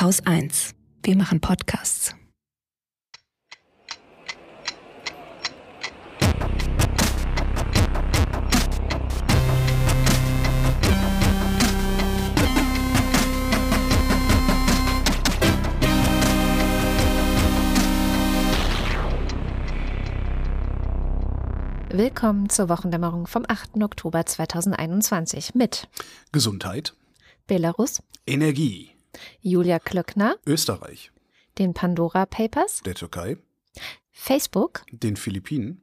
Haus 1. Wir machen Podcasts. Willkommen zur Wochendämmerung vom 8. Oktober 2021 mit Gesundheit, Belarus, Energie, Julia Klöckner, Österreich, den Pandora Papers, der Türkei, Facebook, den Philippinen,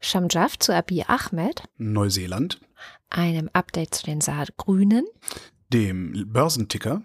Shamjaf zu Abiy Ahmed, Neuseeland, einem Update zu den Saargrünen, dem Börsenticker,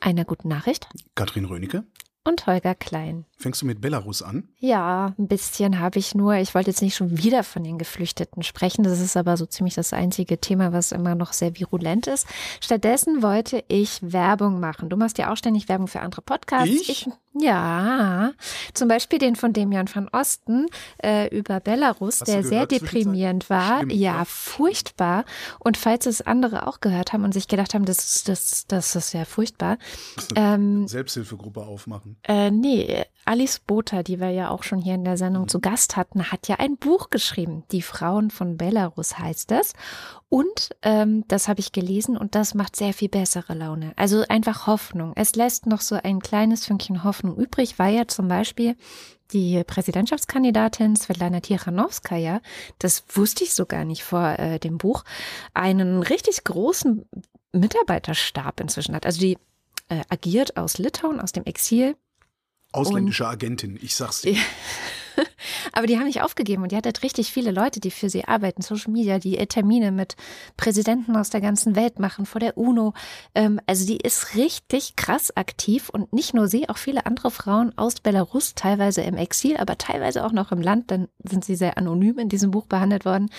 einer guten Nachricht. Katrin Rönecke. Und Holger Klein. Fängst du mit Belarus an? Ja, ein bisschen habe ich nur. Ich wollte jetzt nicht schon wieder von den Geflüchteten sprechen. Das ist aber so ziemlich das einzige Thema, was immer noch sehr virulent ist. Stattdessen wollte ich Werbung machen. Du machst ja auch ständig Werbung für andere Podcasts. Ich? Ja, zum Beispiel den von Demian van Osten äh, über Belarus, Hast der sehr deprimierend war. Schlimm, ja, ne? furchtbar. Und falls es andere auch gehört haben und sich gedacht haben, das, ist- das, das ist ja furchtbar. Ähm, Selbsthilfegruppe aufmachen. äh, nee, Alice Botha, die wir ja auch schon hier in der Sendung zu Gast hatten, hat ja ein Buch geschrieben. Die Frauen von Belarus heißt das. Und ähm, das habe ich gelesen und das macht sehr viel bessere Laune. Also einfach Hoffnung. Es lässt noch so ein kleines Fünkchen Hoffnung übrig, weil ja zum Beispiel die Präsidentschaftskandidatin Svetlana Tichanowskaja, das wusste ich so gar nicht vor äh, dem Buch, einen richtig großen Mitarbeiterstab inzwischen hat. Also die äh, agiert aus Litauen, aus dem Exil Ausländische Agentin, ich sag's dir. Ja. Aber die haben nicht aufgegeben und die hat halt richtig viele Leute, die für sie arbeiten, Social Media, die äh, Termine mit Präsidenten aus der ganzen Welt machen, vor der UNO. Ähm, also die ist richtig krass aktiv und nicht nur sie, auch viele andere Frauen aus Belarus, teilweise im Exil, aber teilweise auch noch im Land, dann sind sie sehr anonym in diesem Buch behandelt worden,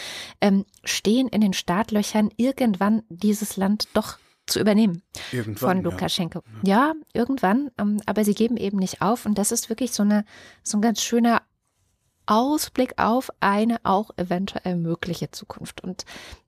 ähm, stehen in den Startlöchern, irgendwann dieses Land doch zu übernehmen Irgendwann. von Lukaschenko. Ja, irgendwann, ähm, aber sie geben eben nicht auf und das ist wirklich so eine so ein ganz schöner Ausblick auf eine auch eventuell mögliche Zukunft. Und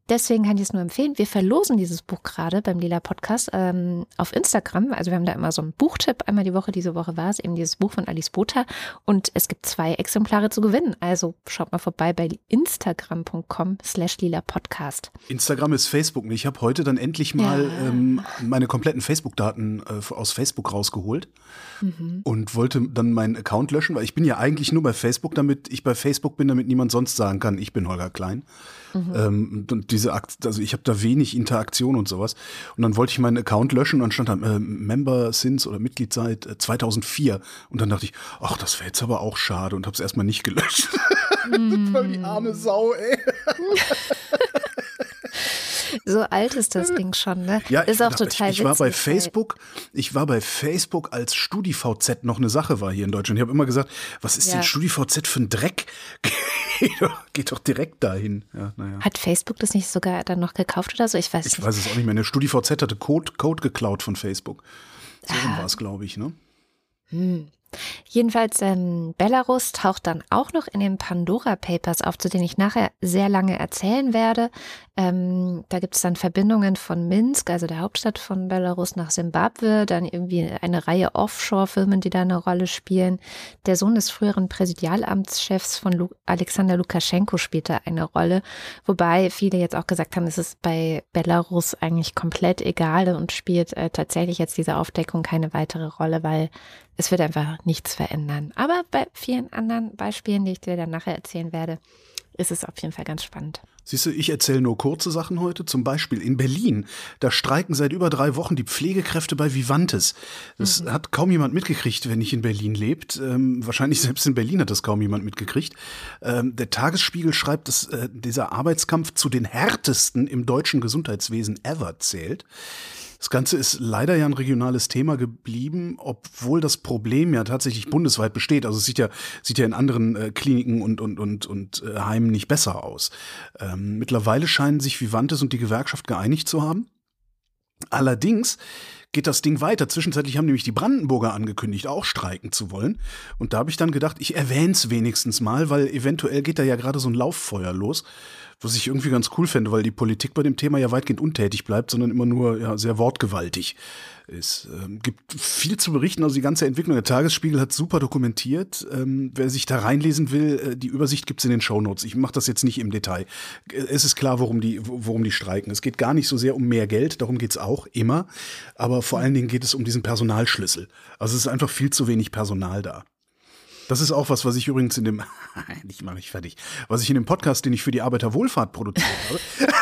Deswegen kann ich es nur empfehlen. Wir verlosen dieses Buch gerade beim Lila Podcast ähm, auf Instagram. Also wir haben da immer so einen Buchtipp. Einmal die Woche, diese Woche war es eben dieses Buch von Alice Botha. Und es gibt zwei Exemplare zu gewinnen. Also schaut mal vorbei bei instagram.com slash lila Podcast. Instagram ist Facebook. Ich habe heute dann endlich mal Ja. ähm, meine kompletten Facebook-Daten äh, aus Facebook rausgeholt Mhm. und wollte dann meinen Account löschen, weil ich bin ja eigentlich nur bei Facebook, damit ich bei Facebook bin, damit niemand sonst sagen kann, ich bin Holger Klein. Mhm. Ähm, und diese Akt, also ich habe da wenig Interaktion und sowas. Und dann wollte ich meinen Account löschen und stand da äh, Member since oder Mitglied seit äh, 2004. Und dann dachte ich, ach, das wäre jetzt aber auch schade und habe es erstmal nicht gelöscht. Voll die arme Sau, ey. So alt ist das Ding schon, ne? Ja, ist ich, auch total ich, ich war bei Facebook, ich war bei Facebook, als StudiVZ noch eine Sache war hier in Deutschland. Ich habe immer gesagt, was ist Ja. denn StudiVZ für ein Dreck? Geh doch, geh doch direkt dahin. Ja, naja. Hat Facebook das nicht sogar dann noch gekauft oder so? Ich weiß Ich nicht. weiß es auch nicht mehr. Der StudiVZ hatte Code, Code geklaut von Facebook. So Ah. war es, glaube ich, ne? Hm. Jedenfalls, ähm, Belarus taucht dann auch noch in den Pandora Papers auf, zu denen ich nachher sehr lange erzählen werde. Ähm, da gibt es dann Verbindungen von Minsk, also der Hauptstadt von Belarus, nach Simbabwe, dann irgendwie eine Reihe Offshore-Firmen, die da eine Rolle spielen. Der Sohn des früheren Präsidialamtschefs von Lu Alexander Lukaschenko spielt da eine Rolle, wobei viele jetzt auch gesagt haben, es ist bei Belarus eigentlich komplett egal und spielt äh, tatsächlich jetzt diese Aufdeckung keine weitere Rolle, weil es wird einfach nichts verändern. Aber bei vielen anderen Beispielen, die ich dir dann nachher erzählen werde, ist es auf jeden Fall ganz spannend. Siehst du, ich erzähle nur kurze Sachen heute. Zum Beispiel in Berlin. Da streiken seit über drei Wochen die Pflegekräfte bei Vivantes. Das hat kaum jemand mitgekriegt, wenn nicht in Berlin lebt. Ähm, wahrscheinlich selbst in Berlin hat das kaum jemand mitgekriegt. Ähm, der Tagesspiegel schreibt, dass äh, dieser Arbeitskampf zu den härtesten im deutschen Gesundheitswesen ever zählt. Das Ganze ist leider ja ein regionales Thema geblieben, obwohl das Problem ja tatsächlich bundesweit besteht. Also es sieht ja, sieht ja in anderen äh, Kliniken und, und, und, und äh, Heimen nicht besser aus. Ähm, mittlerweile scheinen sich Vivantes und die Gewerkschaft geeinigt zu haben. Allerdings geht das Ding weiter. Zwischenzeitlich haben nämlich die Brandenburger angekündigt, auch streiken zu wollen. Und da habe ich dann gedacht, ich erwähne es wenigstens mal, weil eventuell geht da ja gerade so ein Lauffeuer los. Was ich irgendwie ganz cool fände, weil die Politik bei dem Thema ja weitgehend untätig bleibt, sondern immer nur ja, sehr wortgewaltig ist. Ähm, gibt viel zu berichten, also die ganze Entwicklung. Der Tagesspiegel hat super dokumentiert. Ähm, wer sich da reinlesen will, äh, die Übersicht gibt's in den Shownotes. Ich mache das jetzt nicht im Detail. Äh, es ist klar, worum die, worum die streiken. Es geht gar nicht so sehr um mehr Geld, darum geht's auch immer. Aber vor allen Dingen geht es um diesen Personalschlüssel. Also es ist einfach viel zu wenig Personal da. Das ist auch was, was ich übrigens in dem, ich mache mich fertig, was ich in dem Podcast, den ich für die Arbeiterwohlfahrt produziert habe.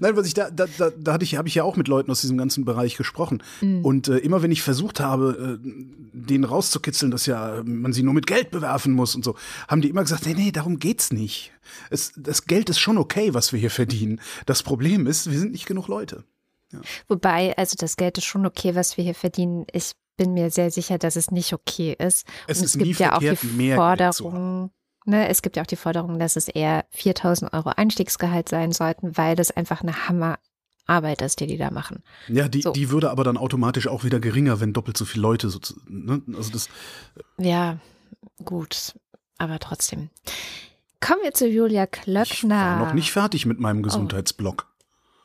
Nein, was ich da, da, da, da hatte ich, habe ich ja auch mit Leuten aus diesem ganzen Bereich gesprochen. Mhm. Und äh, immer wenn ich versucht habe, äh, denen rauszukitzeln, dass ja man sie nur mit Geld bewerfen muss und so, haben die immer gesagt, nee, nee, darum geht's nicht. Es, das Geld ist schon okay, was wir hier verdienen. Das Problem ist, wir sind nicht genug Leute. Ja. Wobei, also das Geld ist schon okay, was wir hier verdienen. Ich bin mir sehr sicher, dass es nicht okay ist. Es, und es gibt ja auch die Forderung, Ne, es gibt ja auch die Forderung, dass es eher 4000 Euro Einstiegsgehalt sein sollten, weil das einfach eine Hammerarbeit ist, die die da machen. Ja, die, so. die würde aber dann automatisch auch wieder geringer, wenn doppelt so viele Leute so, ne? also das. Ja, gut, aber trotzdem. Kommen wir zu Julia Klöckner. Ich war noch nicht fertig mit meinem Gesundheitsblock.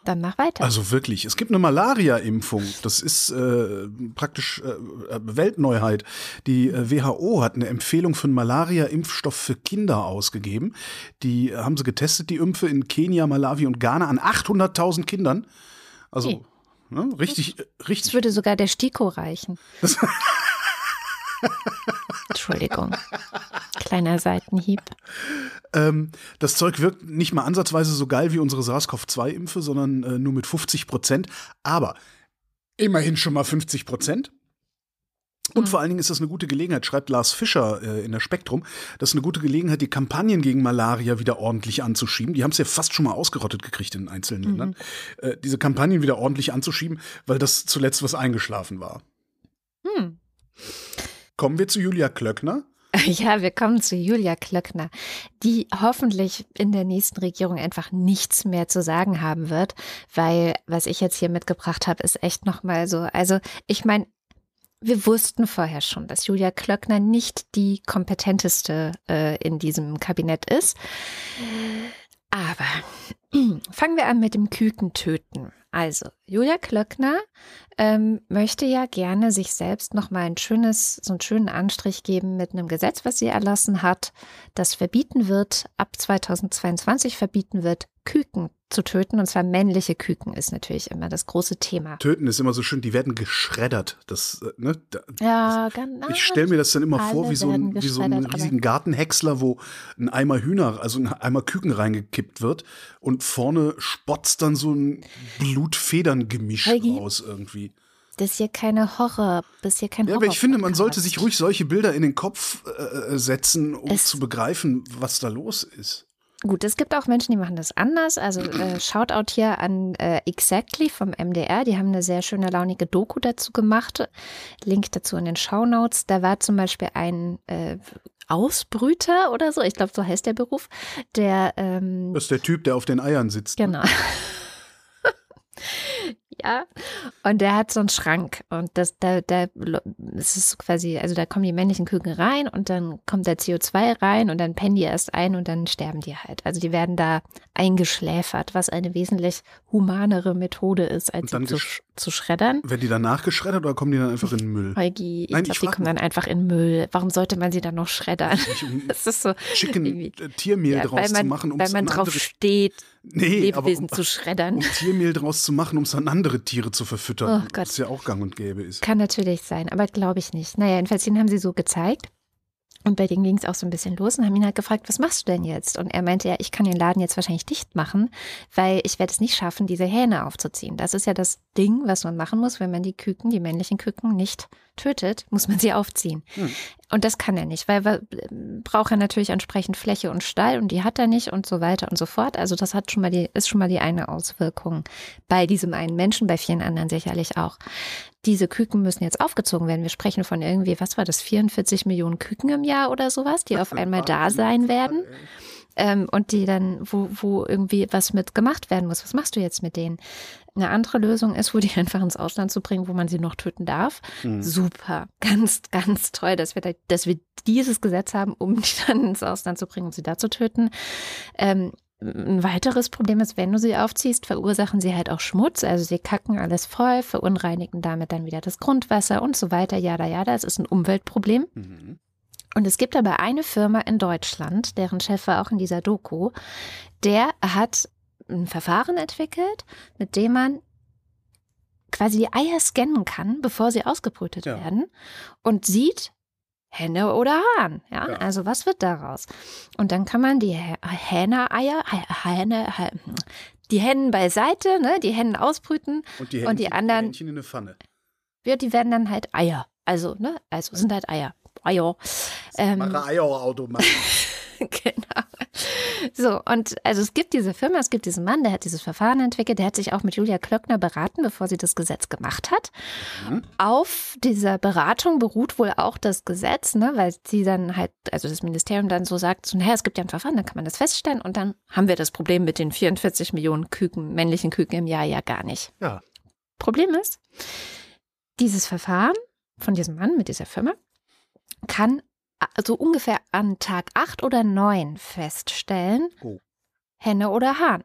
Dann mach weiter. Also wirklich, es gibt eine Malaria-Impfung. Das ist äh, praktisch äh, Weltneuheit. Die äh, WHO hat eine Empfehlung für einen Malaria-Impfstoff für Kinder ausgegeben. Die äh, haben sie getestet, die Impfe in Kenia, Malawi und Ghana an 800.000 Kindern. Also hey. ne, richtig, äh, richtig. Das würde sogar der Stiko reichen. Entschuldigung. Kleiner Seitenhieb. Ähm, das Zeug wirkt nicht mal ansatzweise so geil wie unsere SARS-CoV-2-Impfe, sondern äh, nur mit 50 Prozent. Aber immerhin schon mal 50 Prozent. Und mhm. vor allen Dingen ist das eine gute Gelegenheit, schreibt Lars Fischer äh, in der Spektrum, das ist eine gute Gelegenheit, die Kampagnen gegen Malaria wieder ordentlich anzuschieben. Die haben es ja fast schon mal ausgerottet gekriegt in einzelnen mhm. Ländern. Äh, diese Kampagnen wieder ordentlich anzuschieben, weil das zuletzt was eingeschlafen war. Mhm. Kommen wir zu Julia Klöckner. Ja, wir kommen zu Julia Klöckner, die hoffentlich in der nächsten Regierung einfach nichts mehr zu sagen haben wird, weil was ich jetzt hier mitgebracht habe, ist echt nochmal so. Also ich meine, wir wussten vorher schon, dass Julia Klöckner nicht die kompetenteste äh, in diesem Kabinett ist. Aber fangen wir an mit dem Kükentöten. Also, Julia Klöckner ähm, möchte ja gerne sich selbst nochmal ein schönes, so einen schönen Anstrich geben mit einem Gesetz, was sie erlassen hat, das verbieten wird, ab 2022 verbieten wird, Küken zu töten, und zwar männliche Küken ist natürlich immer das große Thema. Töten ist immer so schön, die werden geschreddert. Das, äh, ne, das, ja, genau. Ich stelle mir das dann immer vor wie so, ein, wie so einen riesigen Gartenhäcksler, wo ein Eimer Hühner, also ein Eimer Küken reingekippt wird und vorne spotzt dann so ein Blutfederngemisch raus irgendwie. Das ist hier keine Horror, das ist hier kein Ja, aber ich finde, man sollte sich ruhig solche Bilder in den Kopf äh, setzen, um es zu begreifen, was da los ist. Gut, es gibt auch Menschen, die machen das anders. Also äh, Shoutout hier an äh, Exactly vom MDR. Die haben eine sehr schöne, launige Doku dazu gemacht. Link dazu in den Shownotes. Da war zum Beispiel ein äh, Ausbrüter oder so, ich glaube, so heißt der Beruf, der. Ähm, das ist der Typ, der auf den Eiern sitzt. Ne? Genau. Ne? Ja, und der hat so einen Schrank und das, da, da, es ist quasi, also da kommen die männlichen Küken rein und dann kommt der CO2 rein und dann pennen die erst ein und dann sterben die halt. Also die werden da eingeschläfert, was eine wesentlich humanere Methode ist, als sie zu, zu schreddern. Werden die danach geschreddert oder kommen die dann einfach in den Müll? Eugi, ich glaube, die kommen dann einfach in Müll. Warum sollte man sie dann noch schreddern? Um das ist so Chicken äh, Tiermehl ja, draus man, zu machen, um weil man drauf steht, nee, Lebewesen um, zu schreddern. Um Tiermehl draus zu machen, um es an andere Tiere zu verfüttern. Oh Gott. Was ja auch gang und gäbe ist. Kann natürlich sein, aber glaube ich nicht. Naja, jedenfalls den haben sie so gezeigt. Und bei denen ging es auch so ein bisschen los und haben ihn halt gefragt, was machst du denn jetzt? Und er meinte, ja, ich kann den Laden jetzt wahrscheinlich dicht machen, weil ich werde es nicht schaffen, diese Hähne aufzuziehen. Das ist ja das Ding, was man machen muss, wenn man die Küken, die männlichen Küken nicht tötet, muss man sie aufziehen. Hm. Und das kann er nicht, weil er braucht er natürlich entsprechend Fläche und Stall und die hat er nicht und so weiter und so fort. Also das hat schon mal die, ist schon mal die eine Auswirkung bei diesem einen Menschen, bei vielen anderen sicherlich auch. Diese Küken müssen jetzt aufgezogen werden. Wir sprechen von irgendwie, was war das, 44 Millionen Küken im Jahr oder sowas, die auf einmal da sein werden. Ähm, und die dann, wo, wo irgendwie was mit gemacht werden muss. Was machst du jetzt mit denen? Eine andere Lösung ist, wo die einfach ins Ausland zu bringen, wo man sie noch töten darf. Mhm. Super, ganz, ganz toll, dass wir, da, dass wir dieses Gesetz haben, um die dann ins Ausland zu bringen und sie da zu töten. Ähm, ein weiteres Problem ist, wenn du sie aufziehst, verursachen sie halt auch Schmutz. Also sie kacken alles voll, verunreinigen damit dann wieder das Grundwasser und so weiter. Ja, da, ja, das ist ein Umweltproblem. Mhm. Und es gibt aber eine Firma in Deutschland, deren Chef war auch in dieser Doku, der hat ein Verfahren entwickelt, mit dem man quasi die Eier scannen kann, bevor sie ausgebrütet Ja. werden und sieht, Henne oder Hahn. Ja? Ja. also was wird daraus? Und dann kann man die Hä- Hähne-Eier, Hä- Hähne, Hä- die Hennen beiseite, ne, die Hennen ausbrüten, Und die, Und die anderen- Händchen in eine Pfanne. ja, die werden dann halt Eier. Also, ne, also sind halt Eier. Eier. Ähm, Eierautomat. genau. So, und also es gibt diese Firma, es gibt diesen Mann, der hat dieses Verfahren entwickelt, der hat sich auch mit Julia Klöckner beraten, bevor sie das Gesetz gemacht hat. Mhm. Auf dieser Beratung beruht wohl auch das Gesetz, ne, weil sie dann halt, also das Ministerium dann so sagt, so, naja, es gibt ja ein Verfahren, dann kann man das feststellen und dann haben wir das Problem mit den 44 Millionen Küken, männlichen Küken im Jahr ja gar nicht. Ja. Problem ist, dieses Verfahren von diesem Mann mit dieser Firma kann also ungefähr an Tag 8 oder 9 feststellen, Oh. Henne oder Hahn.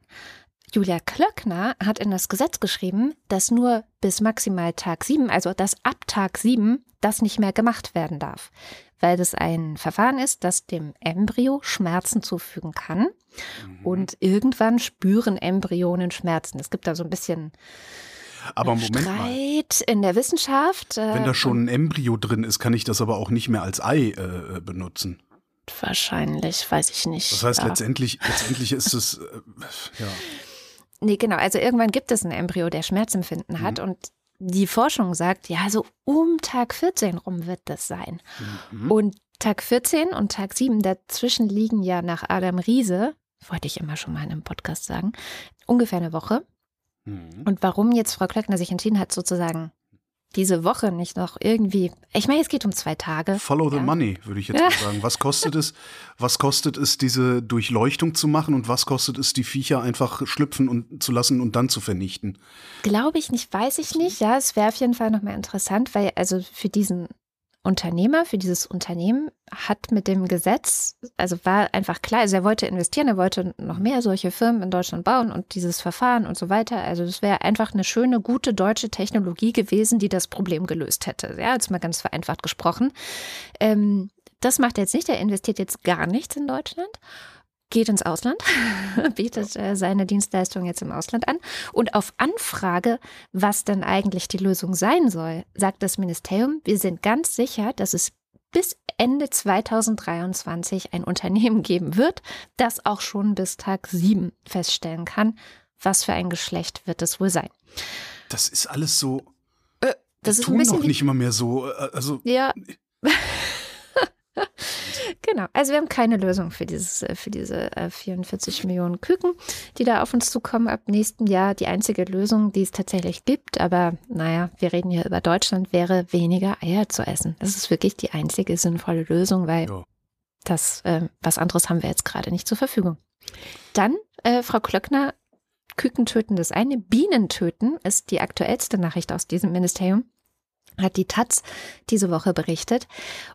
Julia Klöckner hat in das Gesetz geschrieben, dass nur bis maximal Tag 7, also dass ab Tag 7 das nicht mehr gemacht werden darf, weil das ein Verfahren ist, das dem Embryo Schmerzen zufügen kann. Mhm. Und irgendwann spüren Embryonen Schmerzen. Es gibt da so ein bisschen Aber Moment mal. Streit in der Wissenschaft. äh, Wenn da schon ein Embryo drin ist, kann ich das aber auch nicht mehr als Ei äh, benutzen. Wahrscheinlich, weiß ich nicht. Das heißt, ja. letztendlich, letztendlich ist es, äh, ja. Nee, genau. Also irgendwann gibt es ein Embryo, der Schmerzempfinden hat. Und die Forschung sagt, ja, so um Tag 14 rum wird das sein. Mhm. Und Tag 14 und Tag 7, dazwischen liegen ja nach Adam Riese, wollte ich immer schon mal in einem Podcast sagen, ungefähr eine Woche. Mhm. Und warum jetzt Frau Klöckner sich entschieden hat, sozusagen diese Woche nicht noch irgendwie, ich meine, es geht um zwei Tage. Follow the Ja. money, würde ich jetzt mal sagen. Was kostet es, was kostet es, diese Durchleuchtung zu machen und was kostet es, die Viecher einfach schlüpfen und zu lassen und dann zu vernichten? Glaube ich nicht, weiß ich nicht. Ja, es wäre auf jeden Fall nochmal interessant, weil also für diesen Unternehmer, für dieses Unternehmen hat mit dem Gesetz, also war einfach klar, also er wollte investieren, er wollte noch mehr solche Firmen in Deutschland bauen und dieses Verfahren und so weiter. Also es wäre einfach eine schöne, gute deutsche Technologie gewesen, die das Problem gelöst hätte. Ja, jetzt mal ganz vereinfacht gesprochen. Ähm, das macht er jetzt nicht, er investiert jetzt gar nichts in Deutschland geht ins Ausland, bietet äh, seine Dienstleistung jetzt im Ausland an. Und auf Anfrage, was denn eigentlich die Lösung sein soll, sagt das Ministerium, wir sind ganz sicher, dass es bis Ende 2023 ein Unternehmen geben wird, das auch schon bis Tag 7 feststellen kann, was für ein Geschlecht wird es wohl sein. Das ist alles so. Das die ist tun ein bisschen doch nicht immer mehr so. äh, Also Ja. genau. Also wir haben keine Lösung für dieses, äh, für diese äh, 44 Millionen Küken, die da auf uns zukommen ab nächstem Jahr. Die einzige Lösung, die es tatsächlich gibt, aber naja, wir reden hier über Deutschland, wäre weniger Eier zu essen. Das ist wirklich die einzige sinnvolle Lösung, weil Ja. das, äh, was anderes haben wir jetzt gerade nicht zur Verfügung. Dann, äh, Frau Klöckner, Küken töten das eine, Bienen töten ist die aktuellste Nachricht aus diesem Ministerium hat die Taz diese Woche berichtet.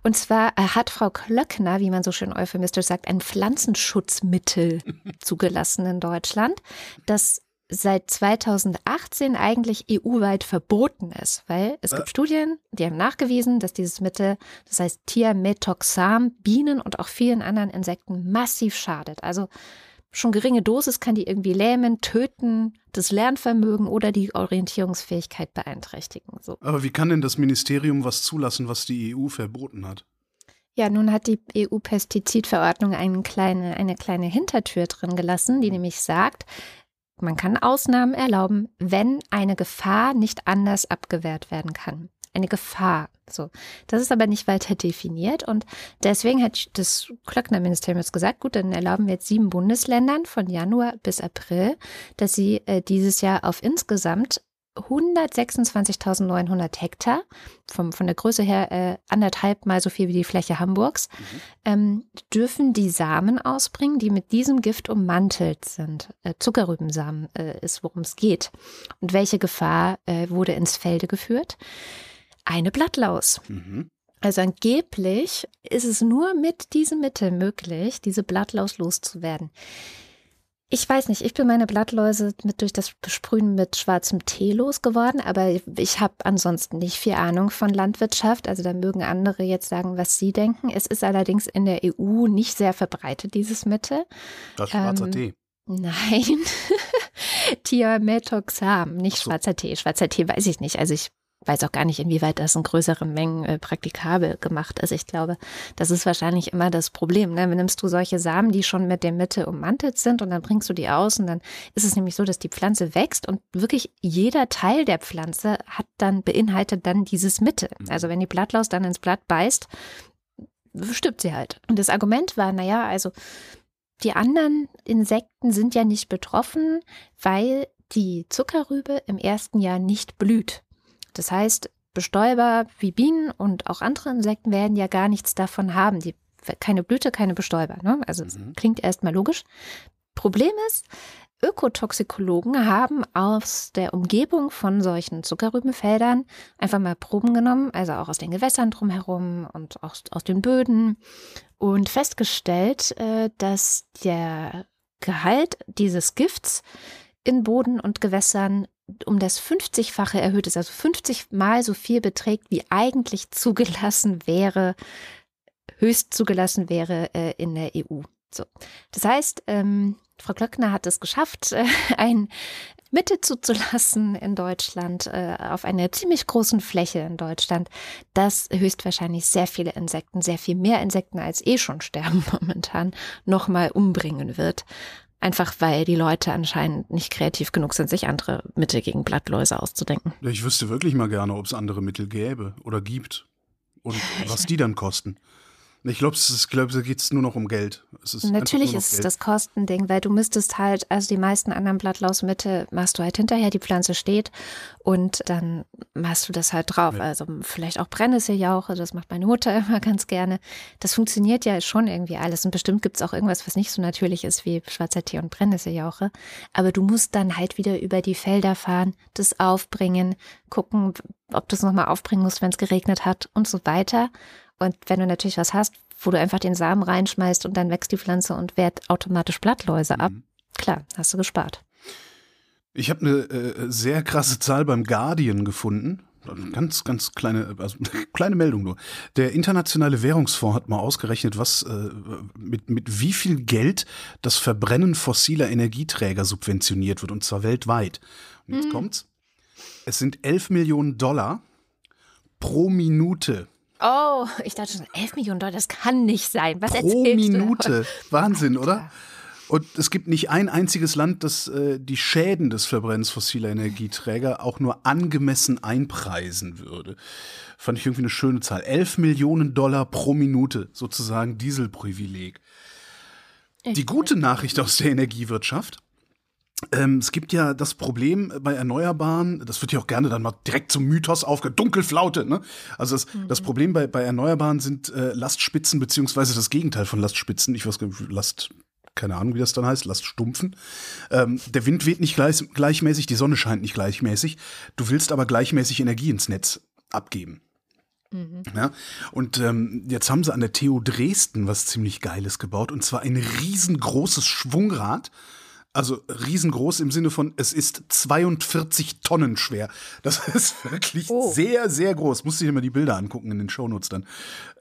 Und zwar äh, hat Frau Klöckner, wie man so schön euphemistisch sagt, ein Pflanzenschutzmittel zugelassen in Deutschland, das seit 2018 eigentlich EU-weit verboten ist, weil es gibt Studien, die haben nachgewiesen, dass dieses Mittel, das heißt Thiamethoxam, Bienen und auch vielen anderen Insekten massiv schadet. Also schon geringe Dosis kann die irgendwie lähmen, töten, das Lernvermögen oder die Orientierungsfähigkeit beeinträchtigen. So. Aber wie kann denn das Ministerium was zulassen, was die EU verboten hat? Ja, nun hat die EU-Pestizidverordnung eine kleine, eine kleine Hintertür drin gelassen, die nämlich sagt, man kann Ausnahmen erlauben, wenn eine Gefahr nicht anders abgewehrt werden kann. Eine Gefahr. So. Das ist aber nicht weiter definiert und deswegen hat das Klöckner-Ministerium jetzt gesagt, gut, dann erlauben wir jetzt sieben Bundesländern von Januar bis April, dass sie äh, dieses Jahr auf insgesamt 126.900 Hektar, vom, von der Größe her äh, anderthalb mal so viel wie die Fläche Hamburgs, mhm. ähm, dürfen die Samen ausbringen, die mit diesem Gift ummantelt sind. Äh, Zuckerrübensamen äh, ist, worum es geht. Und welche Gefahr äh, wurde ins Felde geführt? Eine Blattlaus. Mhm. Also angeblich ist es nur mit diesem Mittel möglich, diese Blattlaus loszuwerden. Ich weiß nicht, ich bin meine Blattläuse mit durch das Besprühen mit schwarzem Tee losgeworden, aber ich habe ansonsten nicht viel Ahnung von Landwirtschaft. Also da mögen andere jetzt sagen, was sie denken. Es ist allerdings in der EU nicht sehr verbreitet, dieses Mittel. Das schwarzer ähm, Tee. Nein, Thiamethoxam, nicht so. schwarzer Tee. Schwarzer Tee weiß ich nicht. Also ich weiß auch gar nicht, inwieweit das in größeren Mengen äh, praktikabel gemacht ist. Ich glaube, das ist wahrscheinlich immer das Problem. Ne? Nimmst du solche Samen, die schon mit der Mitte ummantelt sind und dann bringst du die aus und dann ist es nämlich so, dass die Pflanze wächst und wirklich jeder Teil der Pflanze hat dann, beinhaltet dann dieses Mitte. Mhm. Also wenn die Blattlaus dann ins Blatt beißt, stirbt sie halt. Und das Argument war, naja, also die anderen Insekten sind ja nicht betroffen, weil die Zuckerrübe im ersten Jahr nicht blüht. Das heißt, Bestäuber wie Bienen und auch andere Insekten werden ja gar nichts davon haben. Die, keine Blüte, keine Bestäuber. Ne? Also mhm. klingt erstmal logisch. Problem ist, Ökotoxikologen haben aus der Umgebung von solchen Zuckerrübenfeldern einfach mal Proben genommen, also auch aus den Gewässern drumherum und auch aus den Böden und festgestellt, äh, dass der Gehalt dieses Gifts in Boden und Gewässern um das 50-fache erhöht ist, also 50 mal so viel beträgt, wie eigentlich zugelassen wäre, höchst zugelassen wäre äh, in der EU. So. Das heißt, ähm, Frau Klöckner hat es geschafft, äh, ein Mitte zuzulassen in Deutschland, äh, auf einer ziemlich großen Fläche in Deutschland, das höchstwahrscheinlich sehr viele Insekten, sehr viel mehr Insekten als eh schon sterben momentan, nochmal umbringen wird. Einfach weil die Leute anscheinend nicht kreativ genug sind, sich andere Mittel gegen Blattläuse auszudenken. Ich wüsste wirklich mal gerne, ob es andere Mittel gäbe oder gibt und was die dann kosten. Ich glaube, es glaub, geht es nur noch um Geld. Ist Natürlich ist es das Kostending, weil du müsstest halt, also die meisten anderen Blattlausmittel machst du halt hinterher, die Pflanze steht und dann machst du das halt drauf. Ja. Also vielleicht auch Brennnesseljauche, das macht meine Mutter immer ganz gerne. Das funktioniert ja schon irgendwie alles und bestimmt gibt es auch irgendwas, was nicht so natürlich ist wie schwarzer Tee und Brennnesseljauche. Aber du musst dann halt wieder über die Felder fahren, das aufbringen, gucken, ob du es nochmal aufbringen musst, wenn es geregnet hat und so weiter. Und wenn du natürlich was hast, wo du einfach den Samen reinschmeißt und dann wächst die Pflanze und wehrt automatisch Blattläuse ab, mhm. klar, hast du gespart. Ich habe eine äh, sehr krasse Zahl beim Guardian gefunden. Ganz, ganz kleine, also kleine Meldung nur. Der Internationale Währungsfonds hat mal ausgerechnet, was äh, mit, mit wie viel Geld das Verbrennen fossiler Energieträger subventioniert wird, und zwar weltweit. Und jetzt mhm. kommt's. Es sind 11 Millionen Dollar pro Minute Oh, ich dachte schon, 11 Millionen Dollar, das kann nicht sein. Was Pro Minute. Wahnsinn, oder? Und es gibt nicht ein einziges Land, das äh, die Schäden des Verbrennens fossiler Energieträger auch nur angemessen einpreisen würde. Fand ich irgendwie eine schöne Zahl. 11 Millionen Dollar pro Minute, sozusagen Dieselprivileg. Die gute Nachricht aus der Energiewirtschaft ähm, es gibt ja das Problem bei Erneuerbaren, das wird ja auch gerne dann mal direkt zum Mythos aufge Dunkelflaute. Ne? Also das, mhm. das Problem bei, bei Erneuerbaren sind äh, Lastspitzen beziehungsweise das Gegenteil von Lastspitzen. Ich weiß gar nicht, Last, keine Ahnung, wie das dann heißt, Laststumpfen. Ähm, der Wind weht nicht gleich, gleichmäßig, die Sonne scheint nicht gleichmäßig. Du willst aber gleichmäßig Energie ins Netz abgeben. Mhm. Ja, und ähm, jetzt haben sie an der TU Dresden was ziemlich Geiles gebaut, und zwar ein riesengroßes Schwungrad, also riesengroß im Sinne von, es ist 42 Tonnen schwer. Das ist wirklich oh. sehr, sehr groß. Du dir mal die Bilder angucken in den Shownotes dann.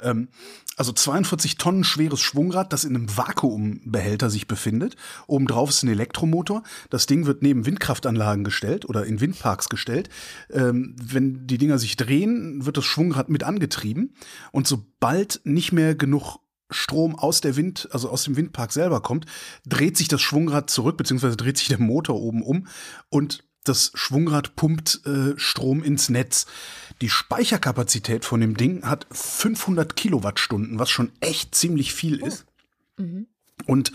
Ähm, also 42 Tonnen schweres Schwungrad, das in einem Vakuumbehälter sich befindet. Obendrauf ist ein Elektromotor. Das Ding wird neben Windkraftanlagen gestellt oder in Windparks gestellt. Ähm, wenn die Dinger sich drehen, wird das Schwungrad mit angetrieben. Und sobald nicht mehr genug Strom aus der Wind, also aus dem Windpark selber kommt, dreht sich das Schwungrad zurück, beziehungsweise dreht sich der Motor oben um und das Schwungrad pumpt äh, Strom ins Netz. Die Speicherkapazität von dem Ding hat 500 Kilowattstunden, was schon echt ziemlich viel ist. Mhm. und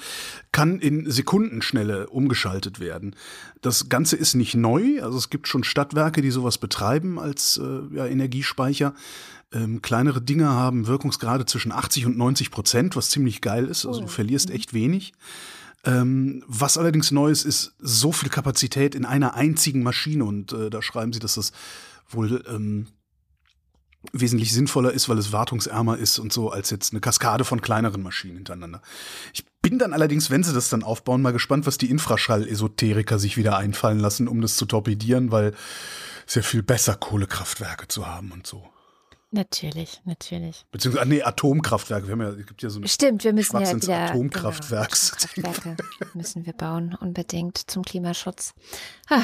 kann in Sekundenschnelle umgeschaltet werden. Das Ganze ist nicht neu, also es gibt schon Stadtwerke, die sowas betreiben als äh, ja, Energiespeicher. Ähm, kleinere Dinge haben Wirkungsgrade zwischen 80 und 90 Prozent, was ziemlich geil ist. Also du verlierst echt wenig. Ähm, was allerdings neu ist, ist so viel Kapazität in einer einzigen Maschine. Und äh, da schreiben sie, dass das wohl ähm, wesentlich sinnvoller ist, weil es wartungsärmer ist und so, als jetzt eine Kaskade von kleineren Maschinen hintereinander. Ich bin dann allerdings, wenn sie das dann aufbauen, mal gespannt, was die Infraschall-Esoteriker sich wieder einfallen lassen, um das zu torpedieren, weil es ja viel besser Kohlekraftwerke zu haben und so. Natürlich, natürlich. Beziehungsweise, ah, nee, Atomkraftwerke. Wir haben ja, es gibt ja so eine Stimmt, wir müssen ja wieder Atomkraftwerks. Genau, Atomkraftwerke müssen wir bauen, unbedingt zum Klimaschutz. Ah,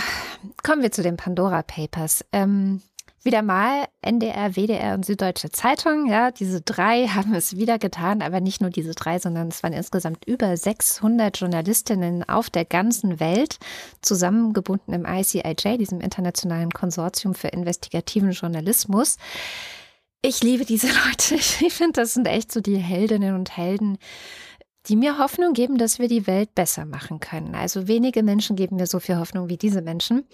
kommen wir zu den Pandora Papers. Ähm, wieder mal NDR, WDR und Süddeutsche Zeitung. Ja, diese drei haben es wieder getan, aber nicht nur diese drei, sondern es waren insgesamt über 600 Journalistinnen auf der ganzen Welt zusammengebunden im ICIJ, diesem internationalen Konsortium für investigativen Journalismus. Ich liebe diese Leute. Ich finde, das sind echt so die Heldinnen und Helden, die mir Hoffnung geben, dass wir die Welt besser machen können. Also wenige Menschen geben mir so viel Hoffnung wie diese Menschen.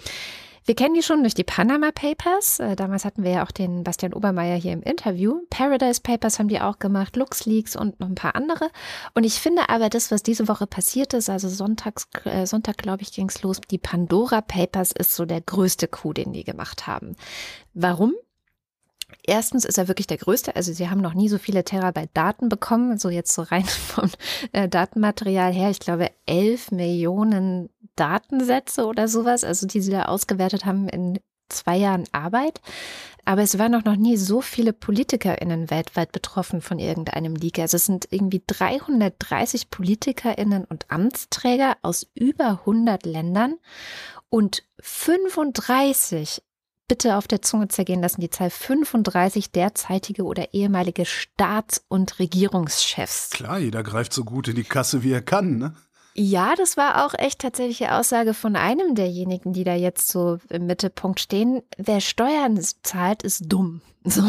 Wir kennen die schon durch die Panama Papers. Äh, damals hatten wir ja auch den Bastian Obermeier hier im Interview. Paradise Papers haben die auch gemacht, LuxLeaks und noch ein paar andere. Und ich finde aber das, was diese Woche passiert ist, also Sonntags, äh, Sonntag, glaube ich, ging es los, die Pandora Papers ist so der größte Coup, den die gemacht haben. Warum? Erstens ist er wirklich der größte. Also sie haben noch nie so viele Terabyte Daten bekommen. So jetzt so rein vom äh, Datenmaterial her. Ich glaube, elf Millionen Datensätze oder sowas. Also die sie da ausgewertet haben in zwei Jahren Arbeit. Aber es waren auch noch nie so viele PolitikerInnen weltweit betroffen von irgendeinem Leak. Also es sind irgendwie 330 PolitikerInnen und Amtsträger aus über 100 Ländern und 35 bitte auf der Zunge zergehen lassen, die Zahl 35 derzeitige oder ehemalige Staats- und Regierungschefs. Klar, jeder greift so gut in die Kasse, wie er kann, ne? Ja, das war auch echt tatsächlich die Aussage von einem derjenigen, die da jetzt so im Mittelpunkt stehen. Wer Steuern zahlt, ist dumm. So.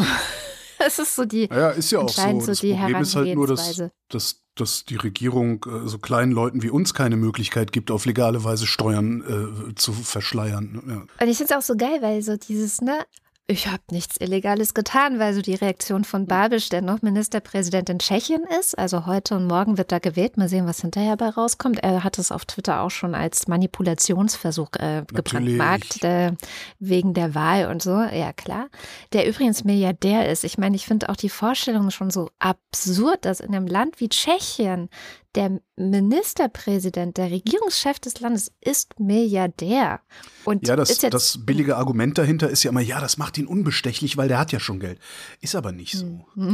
Das ist so die. Ja, ist ja auch so. so das Problem ist halt nur, dass, dass dass die Regierung äh, so kleinen Leuten wie uns keine Möglichkeit gibt, auf legale Weise Steuern äh, zu verschleiern. Ja. Und ich finde es auch so geil, weil so dieses, ne, ich habe nichts Illegales getan, weil so die Reaktion von Babisch, der noch Ministerpräsident in Tschechien ist, also heute und morgen wird da gewählt, mal sehen, was hinterher bei rauskommt. Er hat es auf Twitter auch schon als Manipulationsversuch äh, gebrandmarkt, äh, wegen der Wahl und so, ja klar. Der übrigens Milliardär ist. Ich meine, ich finde auch die Vorstellung schon so absurd, dass in einem Land wie Tschechien der Ministerpräsident, der Regierungschef des Landes ist Milliardär. Und ja, das, das billige Argument dahinter ist ja immer, ja, das macht ihn unbestechlich, weil der hat ja schon Geld. Ist aber nicht so.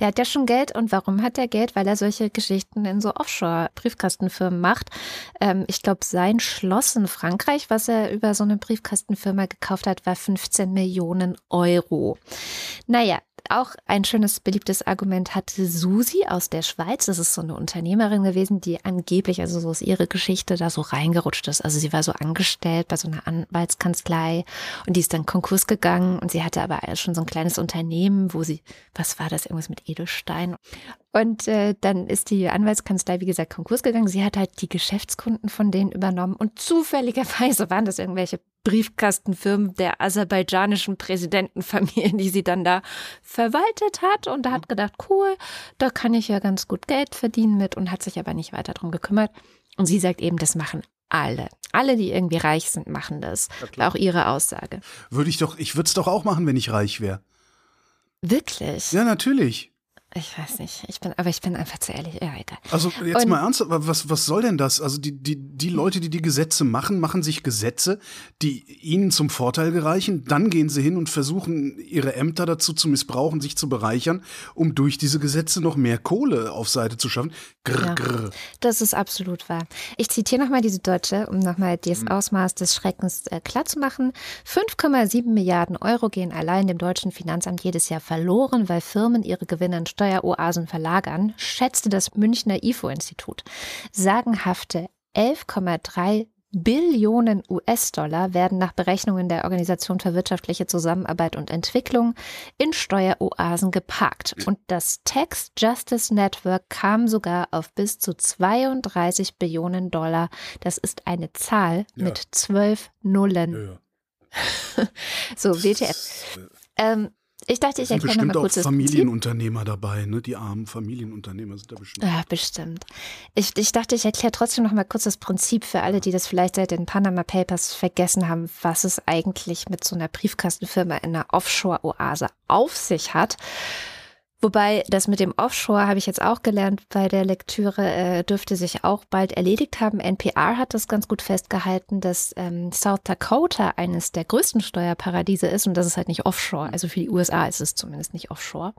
Der hat ja schon Geld. Und warum hat er Geld? Weil er solche Geschichten in so Offshore-Briefkastenfirmen macht. Ähm, ich glaube, sein Schloss in Frankreich, was er über so eine Briefkastenfirma gekauft hat, war 15 Millionen Euro. Naja, auch ein schönes, beliebtes Argument hatte Susi aus der Schweiz. Das ist so eine Unternehmerin gewesen, die angeblich, also so ist ihre Geschichte, da so reingerutscht ist. Also sie war so angestellt bei so einer Anwaltskanzlei und die ist dann Konkurs gegangen und sie hatte aber schon so ein kleines Unternehmen, wo sie, was war das, irgendwas mit Edelstein. Und äh, dann ist die Anwaltskanzlei, wie gesagt, Konkurs gegangen. Sie hat halt die Geschäftskunden von denen übernommen und zufälligerweise waren das irgendwelche Briefkastenfirmen der aserbaidschanischen Präsidentenfamilie, die sie dann da verwaltet hat und da hat gedacht, cool, da kann ich ja ganz gut Geld verdienen mit und hat sich aber nicht weiter drum gekümmert. Und sie sagt eben, das machen alle. Alle, die irgendwie reich sind, machen das. Ja, auch ihre Aussage. Würde ich doch, ich würde es doch auch machen, wenn ich reich wäre. Wirklich? Ja, natürlich. Ich weiß nicht. Ich bin, aber ich bin einfach zu ehrlich. Ja, egal. Also jetzt und, mal ernsthaft, was, was soll denn das? Also die, die, die Leute, die die Gesetze machen, machen sich Gesetze, die ihnen zum Vorteil gereichen. Dann gehen sie hin und versuchen, ihre Ämter dazu zu missbrauchen, sich zu bereichern, um durch diese Gesetze noch mehr Kohle auf Seite zu schaffen. Grr, ja, grr. Das ist absolut wahr. Ich zitiere nochmal diese Deutsche, um nochmal das mhm. Ausmaß des Schreckens äh, klarzumachen. 5,7 Milliarden Euro gehen allein dem deutschen Finanzamt jedes Jahr verloren, weil Firmen ihre Gewinne an Steueroasen verlagern, schätzte das Münchner IFO-Institut. Sagenhafte 11,3 Billionen US-Dollar werden nach Berechnungen der Organisation für wirtschaftliche Zusammenarbeit und Entwicklung in Steueroasen geparkt. Und das Tax Justice Network kam sogar auf bis zu 32 Billionen Dollar. Das ist eine Zahl ja. mit zwölf Nullen. Ja. so, WTF. Ähm, ich dachte, ich erkläre nochmal kurz auch Familienunternehmer dabei, ne? Die armen Familienunternehmer sind da bestimmt. Ja, bestimmt. Ich, ich dachte, ich erkläre trotzdem nochmal kurz das Prinzip für alle, die das vielleicht seit den Panama Papers vergessen haben, was es eigentlich mit so einer Briefkastenfirma in einer Offshore-Oase auf sich hat. Wobei das mit dem Offshore habe ich jetzt auch gelernt bei der Lektüre, äh, dürfte sich auch bald erledigt haben. NPR hat das ganz gut festgehalten, dass ähm, South Dakota eines der größten Steuerparadiese ist und das ist halt nicht Offshore. Also für die USA ist es zumindest nicht Offshore.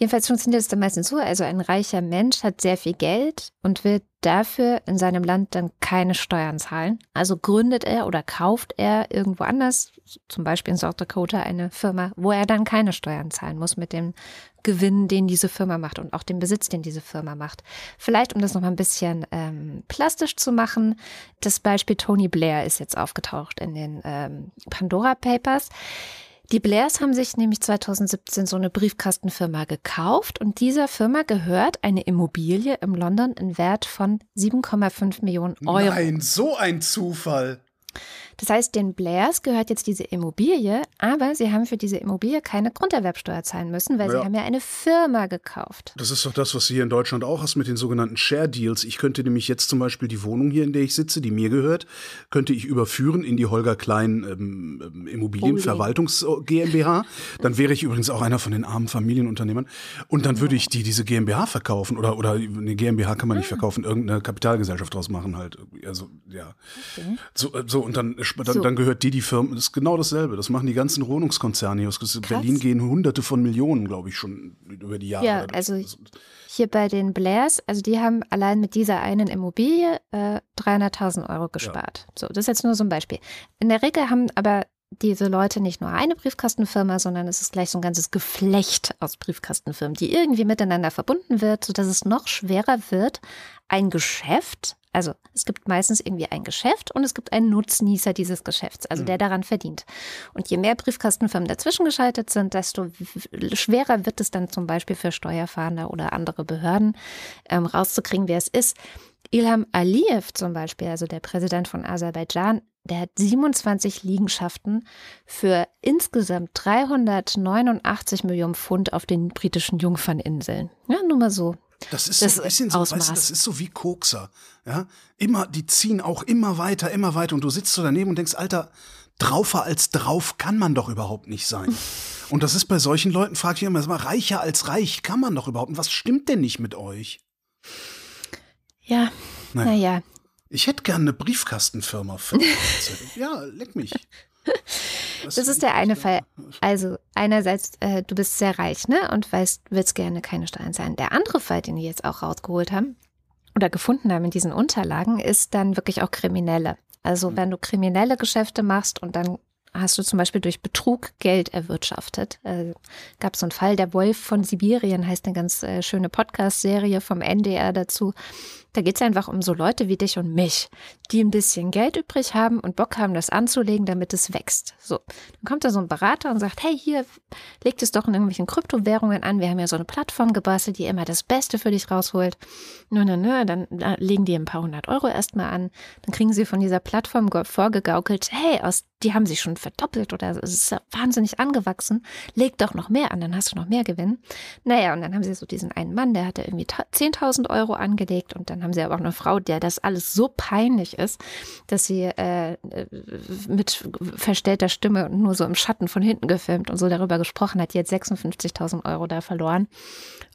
Jedenfalls funktioniert es dann meistens so, also ein reicher Mensch hat sehr viel Geld und will dafür in seinem Land dann keine Steuern zahlen. Also gründet er oder kauft er irgendwo anders, zum Beispiel in South Dakota, eine Firma, wo er dann keine Steuern zahlen muss mit dem Gewinn, den diese Firma macht und auch dem Besitz, den diese Firma macht. Vielleicht, um das noch mal ein bisschen ähm, plastisch zu machen, das Beispiel Tony Blair ist jetzt aufgetaucht in den ähm, Pandora Papers. Die Blairs haben sich nämlich 2017 so eine Briefkastenfirma gekauft und dieser Firma gehört eine Immobilie im London in Wert von 7,5 Millionen Euro. Nein, so ein Zufall. Das heißt, den Blairs gehört jetzt diese Immobilie, aber sie haben für diese Immobilie keine Grunderwerbsteuer zahlen müssen, weil ja. sie haben ja eine Firma gekauft. Das ist doch das, was du hier in Deutschland auch hast mit den sogenannten Share Deals. Ich könnte nämlich jetzt zum Beispiel die Wohnung hier, in der ich sitze, die mir gehört, könnte ich überführen in die Holger Klein ähm, ähm Immobilienverwaltungs GmbH. Dann wäre ich übrigens auch einer von den armen Familienunternehmern. Und dann würde ich die diese GmbH verkaufen oder oder eine GmbH kann man nicht ah. verkaufen, irgendeine Kapitalgesellschaft draus machen halt. Also ja. Okay. So, äh, so und dann dann, so. dann gehört dir die Firma, das ist genau dasselbe. Das machen die ganzen Wohnungskonzerne hier aus Berlin gehen hunderte von Millionen, glaube ich, schon über die Jahre. Ja, also hier bei den Blairs, also die haben allein mit dieser einen Immobilie äh, 300.000 Euro gespart. Ja. So, das ist jetzt nur so ein Beispiel. In der Regel haben aber diese Leute nicht nur eine Briefkastenfirma, sondern es ist gleich so ein ganzes Geflecht aus Briefkastenfirmen, die irgendwie miteinander verbunden wird, sodass es noch schwerer wird, ein Geschäft also es gibt meistens irgendwie ein Geschäft und es gibt einen Nutznießer dieses Geschäfts, also der mhm. daran verdient. Und je mehr Briefkastenfirmen dazwischen geschaltet sind, desto schwerer wird es dann zum Beispiel für Steuerfahnder oder andere Behörden ähm, rauszukriegen, wer es ist. Ilham Aliyev zum Beispiel, also der Präsident von Aserbaidschan, der hat 27 Liegenschaften für insgesamt 389 Millionen Pfund auf den britischen Jungferninseln. Ja, nur mal so. Das ist das so ein bisschen so, weißt du, das ist so wie Kokser. Ja, immer, die ziehen auch immer weiter, immer weiter und du sitzt so daneben und denkst, Alter, draufer als drauf kann man doch überhaupt nicht sein. Und das ist bei solchen Leuten, frag ich immer, reicher als reich kann man doch überhaupt. Und was stimmt denn nicht mit euch? Ja, naja. naja. Ich hätte gerne eine Briefkastenfirma. Für ja, leck mich. Das, das ist der eine Fall. Also einerseits, äh, du bist sehr reich, ne? Und weißt, willst gerne keine Steuern zahlen. Der andere Fall, den die jetzt auch rausgeholt haben oder gefunden haben in diesen Unterlagen, ist dann wirklich auch Kriminelle. Also mhm. wenn du kriminelle Geschäfte machst und dann hast du zum Beispiel durch Betrug Geld erwirtschaftet. Äh, Gab es so einen Fall, der Wolf von Sibirien heißt eine ganz äh, schöne Podcast-Serie vom NDR dazu. Da geht es einfach um so Leute wie dich und mich, die ein bisschen Geld übrig haben und Bock haben, das anzulegen, damit es wächst. So, dann kommt da so ein Berater und sagt, hey, hier, legt es doch in irgendwelchen Kryptowährungen an. Wir haben ja so eine Plattform gebastelt, die immer das Beste für dich rausholt. Nö, nö, nö, dann legen die ein paar hundert Euro erstmal an. Dann kriegen sie von dieser Plattform vorgegaukelt, hey, aus, die haben sich schon verdoppelt oder es ist wahnsinnig angewachsen. Leg doch noch mehr an, dann hast du noch mehr Gewinn. Naja, und dann haben sie so diesen einen Mann, der hatte irgendwie 10.000 Euro angelegt und dann dann haben sie aber auch eine Frau, der das alles so peinlich ist, dass sie äh, mit verstellter Stimme und nur so im Schatten von hinten gefilmt und so darüber gesprochen hat. Die hat 56.000 Euro da verloren.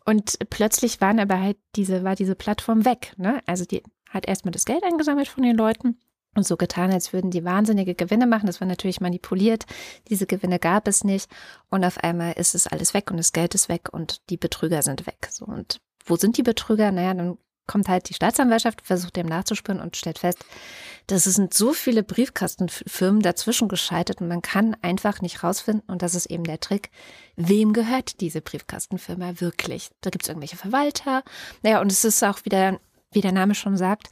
Und plötzlich waren aber halt diese, war diese Plattform weg. Ne? Also die hat erstmal das Geld eingesammelt von den Leuten und so getan, als würden die wahnsinnige Gewinne machen. Das war natürlich manipuliert. Diese Gewinne gab es nicht. Und auf einmal ist es alles weg und das Geld ist weg und die Betrüger sind weg. So, und wo sind die Betrüger? Naja, dann kommt halt die Staatsanwaltschaft, versucht dem nachzuspüren und stellt fest, dass es sind so viele Briefkastenfirmen dazwischen geschaltet und man kann einfach nicht rausfinden, und das ist eben der Trick, wem gehört diese Briefkastenfirma wirklich? Da gibt es irgendwelche Verwalter. Naja, und es ist auch wieder, wie der Name schon sagt,